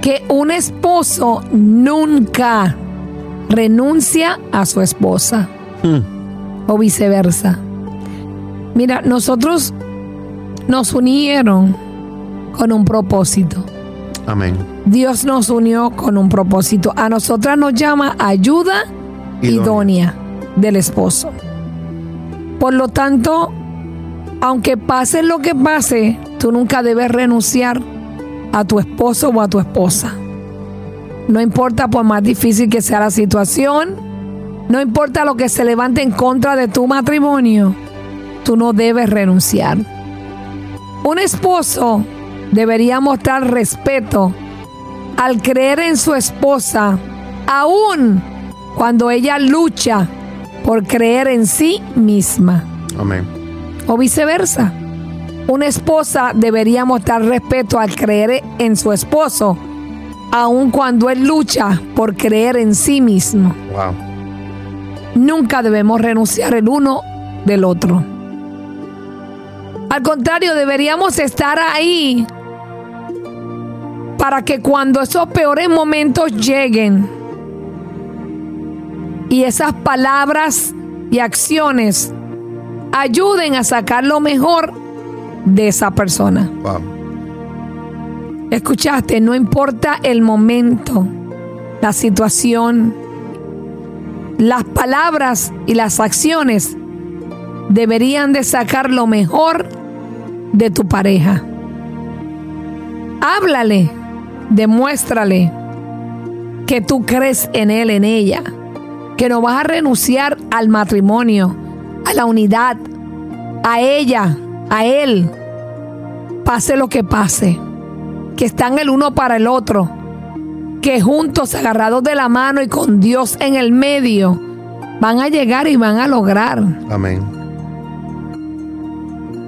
que un esposo nunca renuncia a su esposa Hmm. O viceversa. Mira, nosotros nos unieron con un propósito. Amén. Dios nos unió con un propósito. A nosotras nos llama ayuda Idónea. idónea del esposo. Por lo tanto, aunque pase lo que pase, tú nunca debes renunciar a tu esposo o a tu esposa. No importa por más difícil que sea la situación, no importa lo que se levante en contra de tu matrimonio, tú no debes renunciar. Un esposo debería mostrar respeto al creer en su esposa, aun cuando ella lucha por creer en sí misma Amén. o viceversa. Una esposa debería mostrar respeto al creer en su esposo, aun cuando él lucha por creer en sí mismo. Wow. Nunca debemos renunciar el uno del otro. Al contrario, deberíamos estar ahí para que cuando esos peores momentos lleguen y esas palabras y acciones ayuden a sacar lo mejor de esa persona. Wow. Escuchaste, no importa el momento, la situación, las palabras y las acciones deberían de sacar lo mejor de tu pareja. Háblale, demuéstrale que tú crees en él, en ella, que no vas a renunciar al matrimonio, a la unidad, a ella, a él, pase lo que pase, que están el uno para el otro, que juntos, agarrados de la mano y con Dios en el medio, van a llegar y van a lograr. Amén.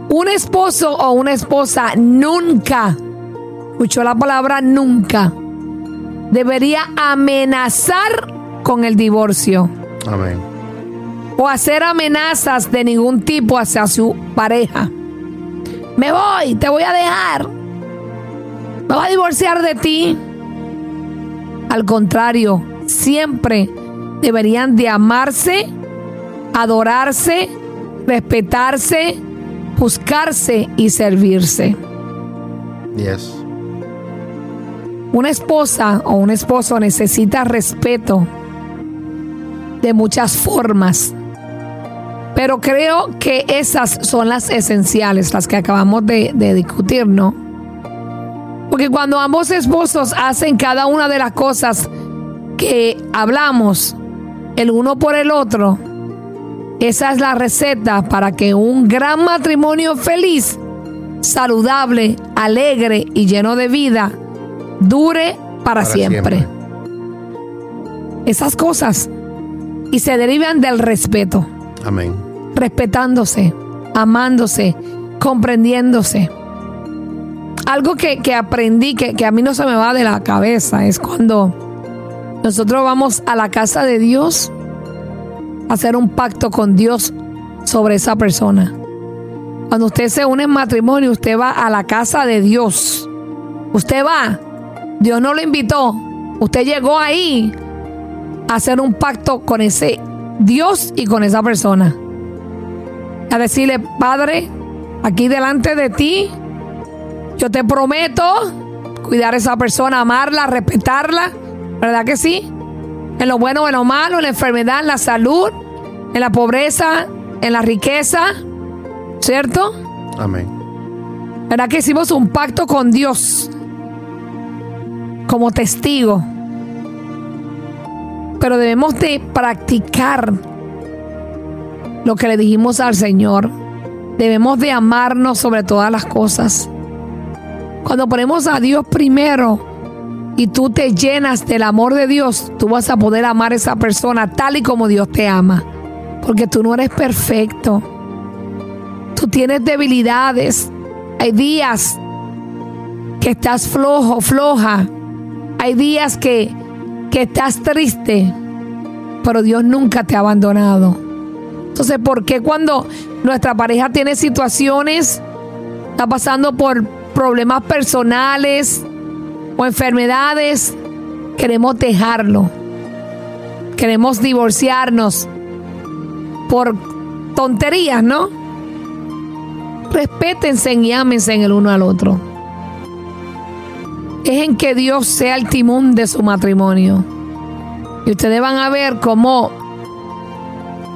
Un esposo o una esposa nunca, escuchó la palabra nunca, debería amenazar con el divorcio Amén. o hacer amenazas de ningún tipo hacia su pareja. Me voy, te voy a dejar. Me voy a divorciar de ti. Al contrario, siempre deberían de amarse, adorarse, respetarse, buscarse y servirse. Yes. una esposa o un esposo necesita respeto de muchas formas. Pero creo que esas son las esenciales, las que acabamos de, de discutir, ¿no? Porque cuando ambos esposos hacen cada una de las cosas que hablamos, el uno por el otro, esa es la receta para que un gran matrimonio feliz, saludable, alegre y lleno de vida dure para, siempre. siempre. Esas cosas. Y se derivan del respeto. Amén. Respetándose, amándose, comprendiéndose. Algo que, que aprendí, que, que a mí no se me va de la cabeza, es cuando nosotros vamos a la casa de Dios a hacer un pacto con Dios sobre esa persona. Cuando usted se une en matrimonio, usted va a la casa de Dios. Usted va Dios no lo invitó. Usted llegó ahí a hacer un pacto con ese Dios y con esa persona. A decirle, Padre, aquí delante de ti, yo te prometo cuidar a esa persona, amarla, respetarla. ¿Verdad que sí? En lo bueno, en lo malo, en la enfermedad, en la salud, en la pobreza, en la riqueza. ¿Cierto? Amén. ¿Verdad que hicimos un pacto con Dios? como testigo. Pero debemos de practicar lo que le dijimos al Señor. Debemos de amarnos sobre todas las cosas. Cuando ponemos a Dios primero y tú te llenas del amor de Dios, tú vas a poder amar a esa persona tal y como Dios te ama. Porque tú no eres perfecto. Tú tienes debilidades. Hay días que estás flojo, floja. Hay días que, que estás triste, pero Dios nunca te ha abandonado. Entonces, ¿por qué cuando nuestra pareja tiene situaciones, está pasando por problemas personales o enfermedades, queremos dejarlo? Queremos divorciarnos por tonterías, ¿no? Respétense y ámense en el uno al otro es en que Dios sea el timón de su matrimonio. Y ustedes van a ver cómo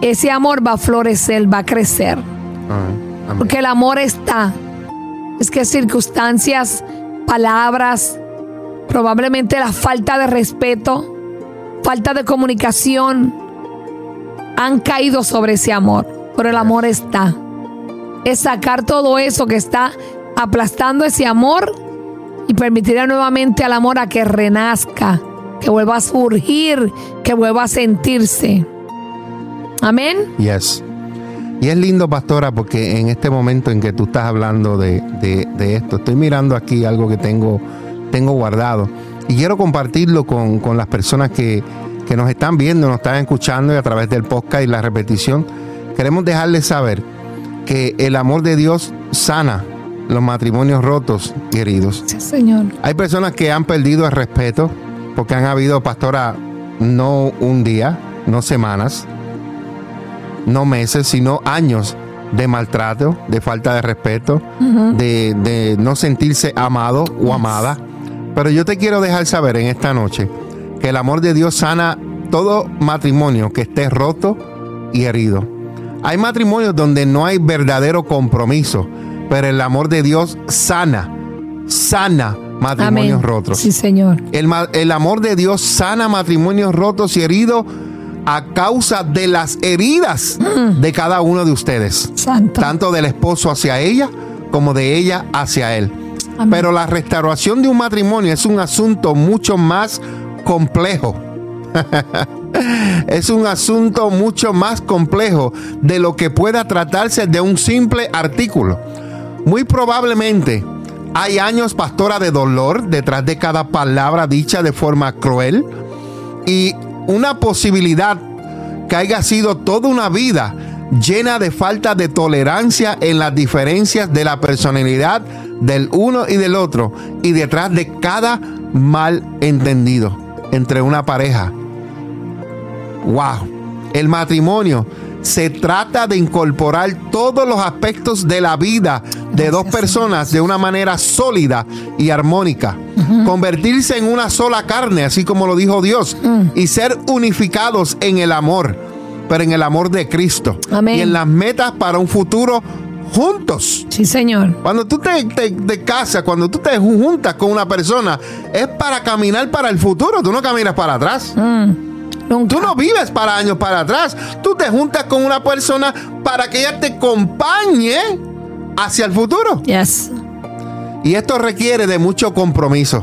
ese amor va a florecer, va a crecer. Porque el amor está. Es que circunstancias, palabras, probablemente la falta de respeto, falta de comunicación, han caído sobre ese amor. Pero el amor está. Es sacar todo eso que está aplastando ese amor y permitirá nuevamente al amor a que renazca, que vuelva a surgir, que vuelva a sentirse. Amén. Yes. Y es lindo, pastora, porque en este momento en que tú estás hablando de, esto, estoy mirando aquí algo que tengo, tengo guardado y quiero compartirlo con, con las personas que, que nos están viendo, nos están escuchando y a través del podcast y la repetición. Queremos dejarles saber que el amor de Dios sana los matrimonios rotos y heridos. Sí, Señor. Hay personas que han perdido el respeto porque han habido, pastora, no un día, no semanas, no meses, sino años de maltrato, de falta de respeto, de, no sentirse amado o amada. Pero yo te quiero dejar saber en esta noche que el amor de Dios sana todo matrimonio que esté roto y herido. Hay matrimonios donde no hay verdadero compromiso, pero el amor de Dios sana, sana matrimonios rotos. Sí, Señor. El, el, amor de Dios sana matrimonios rotos y heridos a causa de las heridas mm. de cada uno de ustedes. Santo. Tanto del esposo hacia ella como de ella hacia él. Pero la restauración de un matrimonio es un asunto mucho más complejo. [LAUGHS] es un asunto mucho más complejo de lo que pueda tratarse de un simple artículo. Muy probablemente hay años, pastora, de dolor detrás de cada palabra dicha de forma cruel y una posibilidad que haya sido toda una vida llena de falta de tolerancia en las diferencias de la personalidad del uno y del otro y detrás de cada mal entendido entre una pareja. ¡Wow! El matrimonio se trata de incorporar todos los aspectos de la vida de dos personas de una manera sólida y armónica. Convertirse en una sola carne, así como lo dijo Dios, y ser unificados en el amor, pero en el amor de Cristo. Amén. Y en las metas para un futuro juntos. Sí, Señor. Cuando tú te, te- te casas, cuando tú te juntas con una persona, es para caminar para el futuro. Tú no caminas para atrás. Nunca. Tú no vives para años para atrás. Tú te juntas con una persona para que ella te acompañe hacia el futuro. Yes. Y esto requiere de mucho compromiso.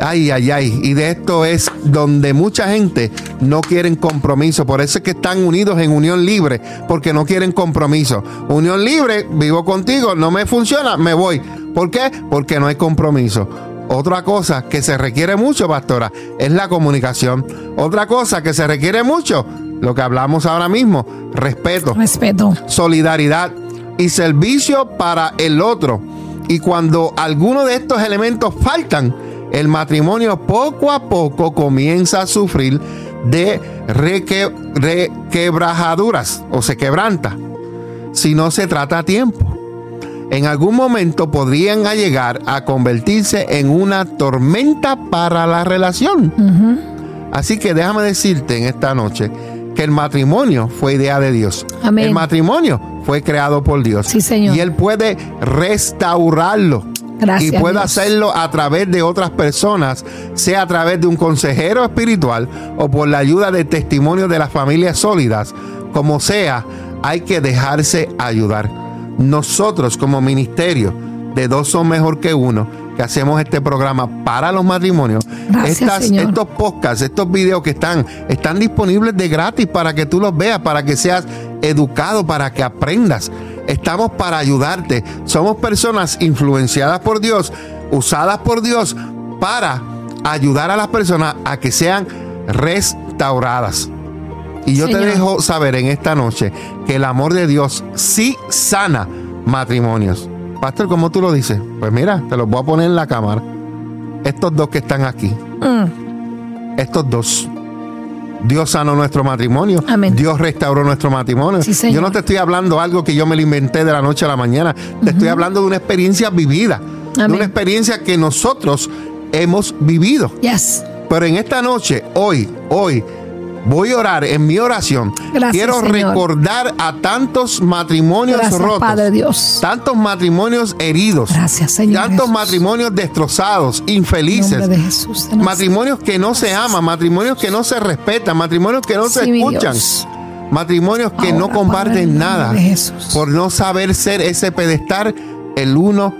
Ay, ay, ay. Y de esto es donde mucha gente no quieren compromiso. Por eso es que están unidos en unión libre, porque no quieren compromiso. Unión libre, vivo contigo, no me funciona, me voy. ¿Por qué? Porque no hay compromiso. Otra cosa que se requiere mucho, pastora, es la comunicación. Otra cosa que se requiere mucho, lo que hablamos ahora mismo, respeto Respeto. solidaridad y servicio para el otro. Y cuando alguno de estos elementos faltan, el matrimonio poco a poco comienza a sufrir de reque- requebrajaduras o se quebranta si no se trata a tiempo. En algún momento podrían llegar a convertirse en una tormenta para la relación. Así que déjame decirte en esta noche que el matrimonio fue idea de Dios. Amén. El matrimonio fue creado por Dios. Sí, Señor. Y Él puede restaurarlo. Gracias, y puede Dios. hacerlo a través de otras personas, sea a través de un consejero espiritual o por la ayuda de testimonios de las familias sólidas. Como sea, hay que dejarse ayudar. Nosotros como ministerio de dos son mejor que uno, que hacemos este programa para los matrimonios, Gracias, Señor. estos podcasts, estos videos que están, están disponibles de gratis para que tú los veas, para que seas educado, para que aprendas. Estamos para ayudarte. Somos personas influenciadas por Dios, usadas por Dios para ayudar a las personas a que sean restauradas. Y yo te dejo saber en esta noche que el amor de Dios sí sana matrimonios. Pastor, ¿cómo tú lo dices? Pues mira, te los voy a poner en la cámara. Estos dos que están aquí. Mm. Estos dos. Dios sanó nuestro matrimonio. Amén. Dios restauró nuestro matrimonio. Sí, yo no te estoy hablando algo que yo me lo inventé de la noche a la mañana. Te estoy hablando de una experiencia vivida. De Amén. una experiencia que nosotros hemos vivido. Yes. Pero en esta noche, hoy, hoy, voy a orar en mi oración. Gracias, Quiero Señor. recordar a tantos matrimonios Gracias, rotos. Padre Dios. Tantos matrimonios heridos. Gracias, Señor Tantos Jesús. matrimonios destrozados, infelices. nombre de Jesús. de Nazaret. Matrimonios que no se aman, matrimonios que no se respetan, matrimonios que no se Sí, escuchan, matrimonios que no Ahora, comparten nada por no saber ser ese pedestal el uno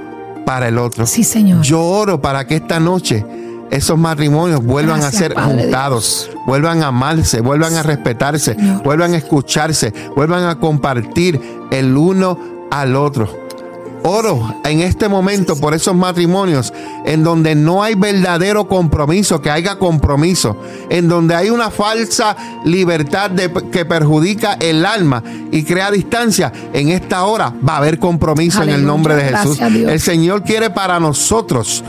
para el otro. Sí, Señor. Yo oro para que esta noche esos matrimonios vuelvan Gracias, a ser Padre juntados, vuelvan a amarse, vuelvan a respetarse, Señor. vuelvan a escucharse, vuelvan a compartir el uno al otro. Oro en este momento por esos matrimonios en donde no hay verdadero compromiso, que haya compromiso, en donde hay una falsa libertad de- que perjudica el alma y crea distancia. En esta hora va a haber compromiso en el nombre de Jesús. El Señor quiere para nosotros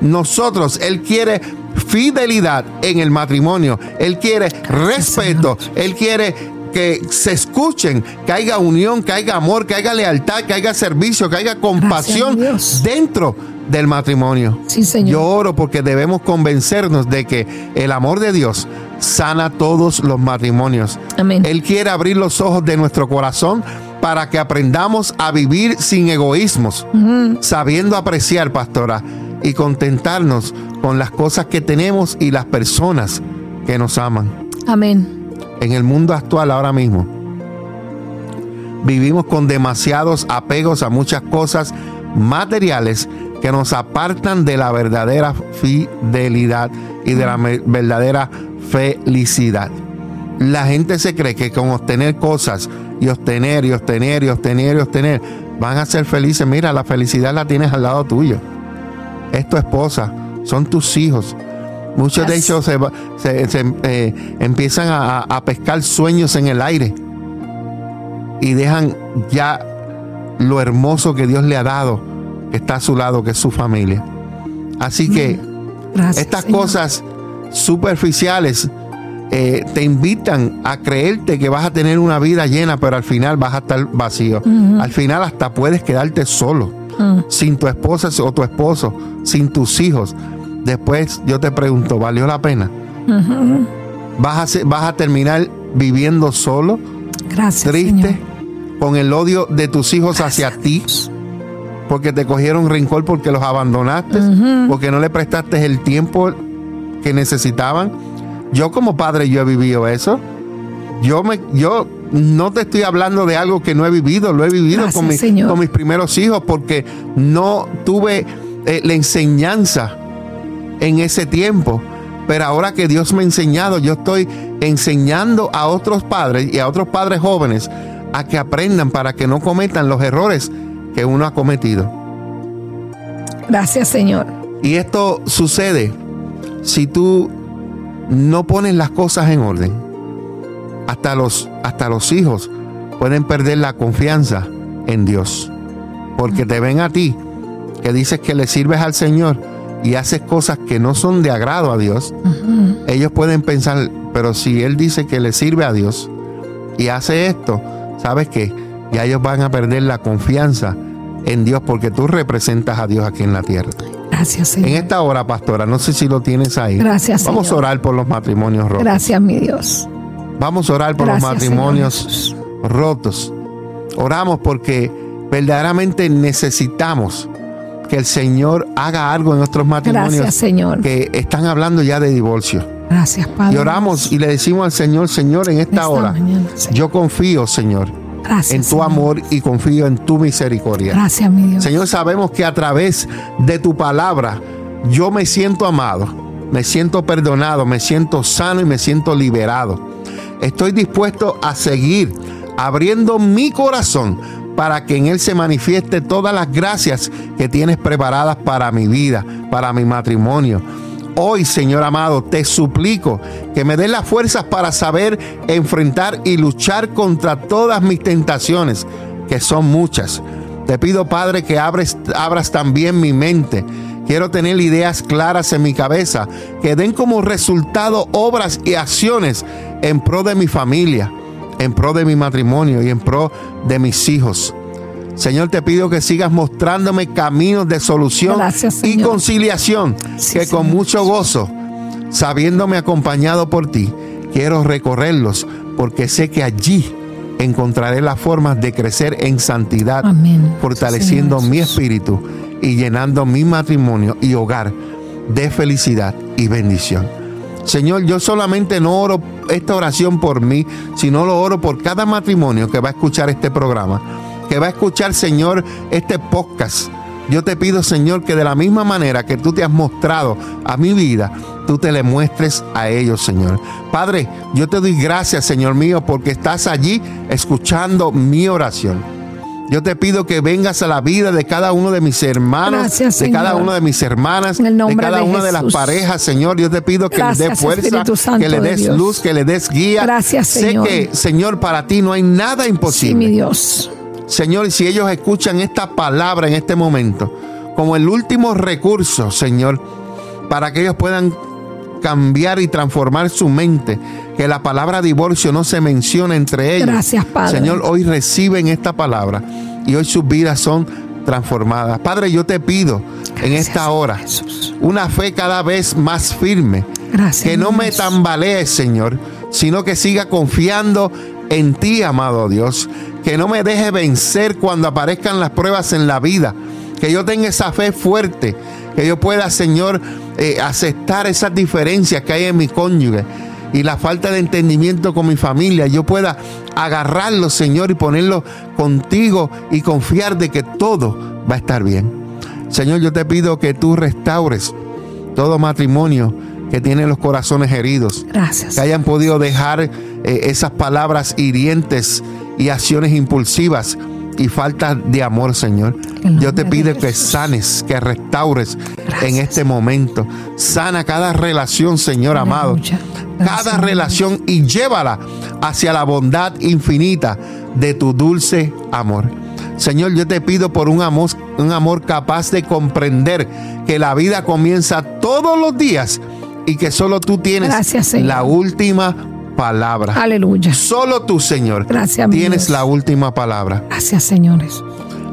nosotros. Él quiere fidelidad en el matrimonio. Él quiere respeto. Él quiere que se escuchen, que haya unión, que haya amor, que haya lealtad, que haya servicio, que haya compasión dentro del matrimonio. Sí, Señor. Yo oro porque debemos convencernos de que el amor de Dios sana todos los matrimonios. Amén. Él quiere abrir los ojos de nuestro corazón para que aprendamos a vivir sin egoísmos, sabiendo apreciar, pastora, y contentarnos con las cosas que tenemos y las personas que nos aman. Amén. En el mundo actual ahora mismo, vivimos con demasiados apegos a muchas cosas materiales que nos apartan de la verdadera fidelidad y de la verdadera felicidad. La gente se cree que con obtener cosas y obtener y obtener y obtener y obtener van a ser felices. Mira, la felicidad la tienes al lado tuyo. Es tu esposa, son tus hijos. Muchos de ellos se, va- se- se, eh, empiezan a, pescar sueños en el aire y dejan ya lo hermoso que Dios le ha dado, que está a su lado, que es su familia. Así que Gracias. estas Señor. cosas superficiales eh, te invitan a creerte que vas a tener una vida llena, pero al final vas a estar vacío. Al final hasta puedes quedarte solo, sin tu esposa o tu esposo, sin tus hijos. Después yo te pregunto, ¿valió la pena? ¿Vas, a, ¿Vas a terminar viviendo solo? Gracias, triste, con el odio de tus hijos hacia ti, porque te cogieron rincón porque los abandonaste, porque no le prestaste el tiempo que necesitaban. Yo como padre yo he vivido eso. Yo me yo no te estoy hablando de algo que no he vivido, lo he vivido con, con, mis primeros hijos porque no tuve eh, la enseñanza en ese tiempo. Pero ahora que Dios me ha enseñado, yo estoy enseñando a otros padres y a otros padres jóvenes a que aprendan para que no cometan los errores que uno ha cometido. Gracias, Señor. Y esto sucede si tú no pones las cosas en orden. Hasta los, hasta los hijos pueden perder la confianza en Dios. Porque te ven a ti, que dices que le sirves al Señor y haces cosas que no son de agrado a Dios. Ellos pueden pensar, pero si Él dice que le sirve a Dios y hace esto, ¿sabes qué? Ya ellos van a perder la confianza en Dios porque tú representas a Dios aquí en la tierra. Gracias, Señor. En esta hora, pastora, no sé si lo tienes ahí. Gracias, Vamos a orar por los matrimonios rotos. Gracias, mi Dios. Vamos a orar por los matrimonios rotos. Oramos porque verdaderamente necesitamos que el Señor haga algo en nuestros matrimonios Gracias, Señor. que están hablando ya de divorcio. Gracias, Padre. Y oramos y le decimos al Señor, Señor, en esta, hora, yo confío, Señor, en tu amor y confío en tu misericordia. Gracias, mi Dios. Señor, sabemos que a través de tu palabra yo me siento amado, me siento perdonado, me siento sano y me siento liberado. Estoy dispuesto a seguir abriendo mi corazón para que en Él se manifieste todas las gracias que tienes preparadas para mi vida, para mi matrimonio. Hoy, Señor amado, te suplico que me des las fuerzas para saber enfrentar y luchar contra todas mis tentaciones, que son muchas. Te pido, Padre, que abras también mi mente. Quiero tener ideas claras en mi cabeza que den como resultado obras y acciones en pro de mi familia, en pro de mi matrimonio y en pro de mis hijos. Señor, te pido que sigas mostrándome caminos de solución y conciliación, que con mucho gozo, sabiéndome acompañado por ti, quiero recorrerlos, porque sé que allí encontraré las formas de crecer en santidad, fortaleciendo mi espíritu y llenando mi matrimonio y hogar de felicidad y bendición. Señor, yo solamente no oro esta oración por mí, sino lo oro por cada matrimonio que va a escuchar este programa que va a escuchar, Señor, este podcast. Yo te pido, Señor, que de la misma manera que tú te has mostrado a mi vida, tú te le muestres a ellos, Señor. Padre, yo te doy gracias, Señor mío, porque estás allí escuchando mi oración. Yo te pido que vengas a la vida de cada uno de mis hermanos, de cada una de mis hermanas, de cada una de las parejas, Señor. Yo te pido que le des fuerza, que le des luz, que le des guía. Gracias, Señor. Sé que, Señor, para ti no hay nada imposible. Sí, mi Dios. Señor, si ellos escuchan esta palabra en este momento, como el último recurso, Señor, para que ellos puedan cambiar y transformar su mente, que la palabra divorcio no se mencione entre ellos. Gracias, Padre. Señor, hoy reciben esta palabra y hoy sus vidas son transformadas. Padre, yo te pido en esta hora una fe cada vez más firme. Gracias, que no me tambalee, Señor, sino que siga confiando en ti, amado Dios que no me deje vencer cuando aparezcan las pruebas en la vida, que yo tenga esa fe fuerte, que yo pueda, Señor, eh, aceptar esas diferencias que hay en mi cónyuge y la falta de entendimiento con mi familia, yo pueda agarrarlo, Señor, y ponerlo contigo y confiar de que todo va a estar bien. Señor, yo te pido que tú restaures todo matrimonio que tiene los corazones heridos. Gracias. Que hayan podido dejar eh, esas palabras hirientes y acciones impulsivas y falta de amor, Señor. Yo te pido que sanes, que restaures en este momento. Sana cada relación, Señor amado. Cada relación y llévala hacia la bondad infinita de tu dulce amor. Señor, yo te pido por un amor, un amor capaz de comprender que la vida comienza todos los días y que solo tú tienes Gracias, la última palabra. Aleluya. Solo tú, Señor, Gracias, tienes la última palabra. Gracias, señores.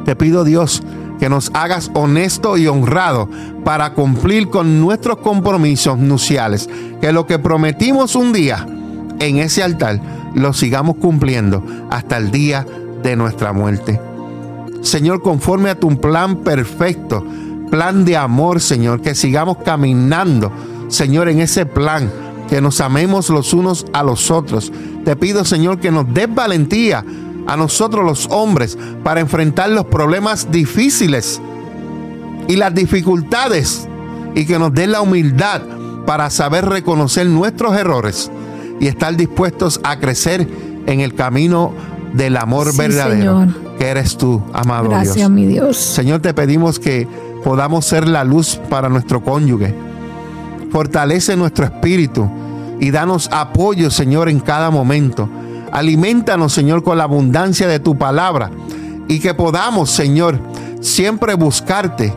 Te pido, Dios, que nos hagas honesto y honrado para cumplir con nuestros compromisos nupciales. Que lo que prometimos un día en ese altar lo sigamos cumpliendo hasta el día de nuestra muerte. Señor, conforme a tu plan perfecto, plan de amor, Señor, que sigamos caminando, Señor, en ese plan, que nos amemos los unos a los otros. Te pido, Señor, que nos des valentía a nosotros los hombres para enfrentar los problemas difíciles y las dificultades y que nos des la humildad para saber reconocer nuestros errores y estar dispuestos a crecer en el camino del amor Sí, verdadero Señor. que eres tú, amado Gracias, Dios. mi Dios. Señor, te pedimos que podamos ser la luz para nuestro cónyuge. Fortalece nuestro espíritu y danos apoyo, Señor, en cada momento. Alimentanos, Señor, con la abundancia de tu palabra y que podamos, Señor, siempre buscarte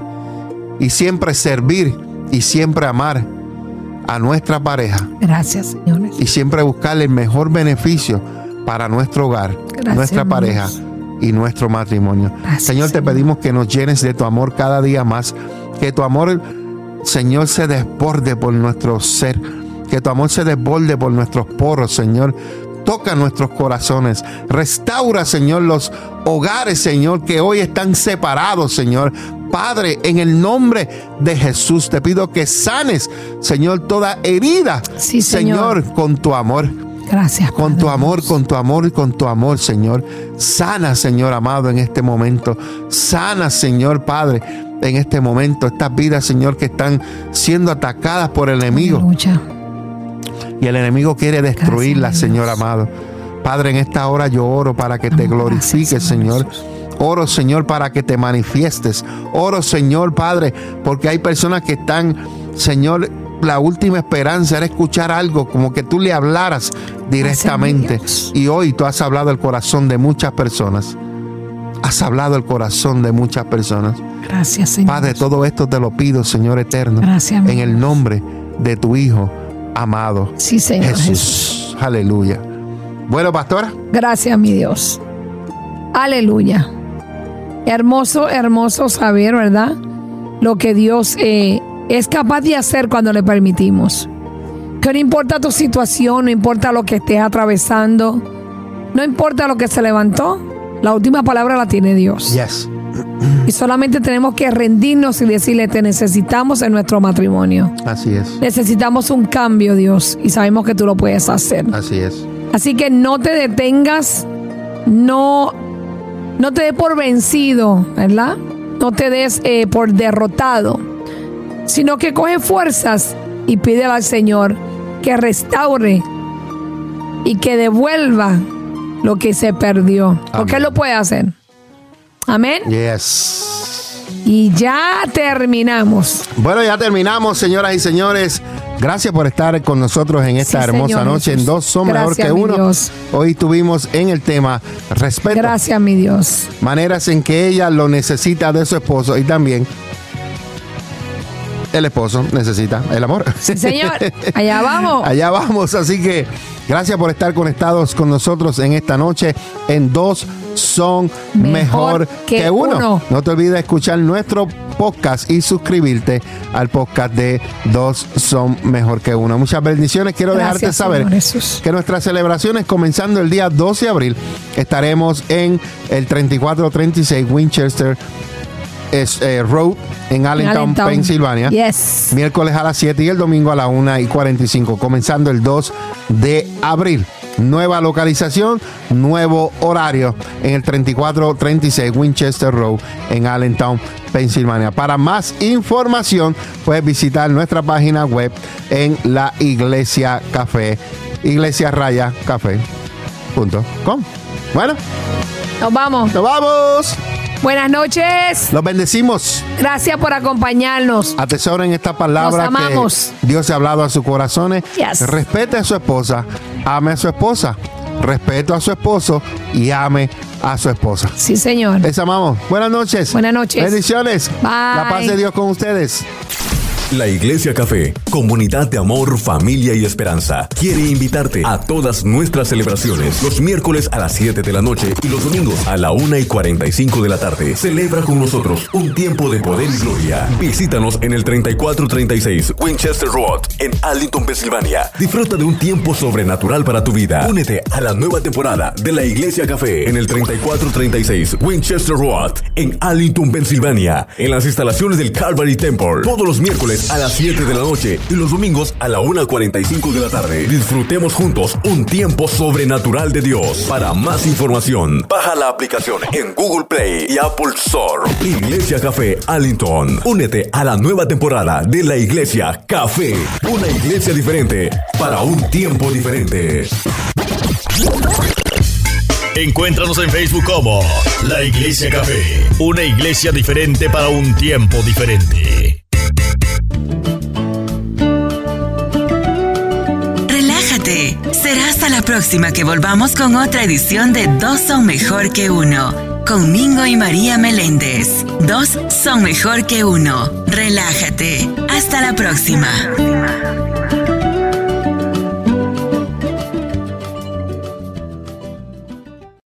y siempre servir y siempre amar a nuestra pareja Gracias, señores. y siempre buscar el mejor beneficio para nuestro hogar, Gracias, nuestra pareja y nuestro matrimonio. Gracias, Señor, te Señor. pedimos que nos llenes de tu amor cada día más, que tu amor, Señor, se desborde por nuestro ser, que tu amor se desborde por nuestros poros, Señor. Toca nuestros corazones, restaura, Señor, los hogares, Señor, que hoy están separados, Señor. Padre, en el nombre de Jesús, te pido que sanes, Señor, toda herida, Sí, Señor. Señor, con tu amor Gracias. con tu amor, con tu amor y con tu amor, Señor. Sana, Señor amado, en este momento. Sana, Señor Padre, en este momento. Estas vidas, Señor, que están siendo atacadas por el enemigo. Aleluya. Y el enemigo quiere destruirlas, Señor amado. Padre, en esta hora yo oro para que te glorifiques, Señor. Jesús. Oro, Señor, para que te manifiestes. Oro, Señor, Padre, porque hay personas que están, Señor, la última esperanza era escuchar algo, como que tú le hablaras directamente. Y hoy tú has hablado el corazón de muchas personas. Has hablado el corazón de muchas personas. Gracias, Señor. Padre, todo esto te lo pido, Señor eterno. Gracias, En el nombre de tu Hijo amado. Sí, Señor Jesús. Jesús. Aleluya. Bueno, pastora. Gracias, mi Dios. Aleluya. Hermoso, hermoso saber, ¿verdad? Lo que Dios eh, es capaz de hacer cuando le permitimos. Que no importa tu situación, no importa lo que estés atravesando, no importa lo que se levantó, la última palabra la tiene Dios. Yes. Y solamente tenemos que rendirnos y decirle, te necesitamos en nuestro matrimonio. Así es. Necesitamos un cambio, Dios, y sabemos que tú lo puedes hacer. Así es. Así que no te detengas, no, no te des por vencido, ¿verdad? No te des eh, por derrotado, sino que coge fuerzas y pídele al Señor que restaure y que devuelva lo que se perdió. Porque Amén. Él lo puede hacer. Amén. Yes. Y ya terminamos. Bueno, ya terminamos, señoras y señores. Gracias por estar con nosotros en esta Sí, hermosa Señor noche. En dos son mejor que uno. Dios. Hoy estuvimos en el tema respeto. Gracias, mi Dios. Maneras en que ella lo necesita de su esposo y también el esposo necesita el amor. Sí, señor. Allá vamos. [LAUGHS] Allá vamos, así que gracias por estar conectados con nosotros en esta noche. En dos son mejor, Mejor que, que uno. uno. No te olvides de escuchar nuestro podcast y suscribirte al podcast de Dos son mejor que uno. Muchas bendiciones. Quiero dejarte saber Jesús. que nuestras celebraciones comenzando el día 12 de abril estaremos en el 3436 Winchester es, eh, Road en Allentown, Allentown. Pensilvania. Yes. Miércoles a las 7 y el domingo a la 1 y 45, comenzando el 2 de abril. Nueva localización, nuevo horario en el 3436 Winchester Road en Allentown, Pensilvania. Para más información, puedes visitar nuestra página web en la Iglesia Café, iglesiarayacafé.com. Bueno, Nos vamos. nos vamos. Buenas noches. Los bendecimos. Gracias por acompañarnos. Atesoren esta palabra Nos amamos. que Dios ha hablado a sus corazones. Yes. Respete a su esposa, ame a su esposa. Respeto a su esposo y ame a su esposa. Sí, señor. Les amamos. Buenas noches. Buenas noches. Bendiciones. Bye. La paz de Dios con ustedes. La Iglesia Café, Comunidad de Amor, Familia y Esperanza quiere invitarte a todas nuestras celebraciones los miércoles a las 7 de la noche y los domingos a la 1 y 45 de la tarde. Celebra con nosotros un tiempo de poder y gloria. Visítanos en el 3436 Winchester Road en Arlington, Pensilvania. Disfruta de un tiempo sobrenatural para tu vida. Únete a la nueva temporada de la Iglesia Café en el 3436 Winchester Road en Arlington, Pensilvania. En las instalaciones del Calvary Temple. Todos los miércoles a las 7 de la noche y los domingos a la 1.45 de la tarde. Disfrutemos juntos un tiempo sobrenatural de Dios. Para más información, baja la aplicación en Google Play y Apple Store. Iglesia Café Allington. Únete a la nueva temporada de la Iglesia Café. Una iglesia diferente para un tiempo diferente. Encuéntranos en Facebook como La Iglesia Café, una iglesia diferente para un tiempo diferente. Próxima que volvamos con otra edición de Dos son mejor que uno, con Mingo y María Meléndez. Dos son mejor que uno. Relájate, hasta la próxima.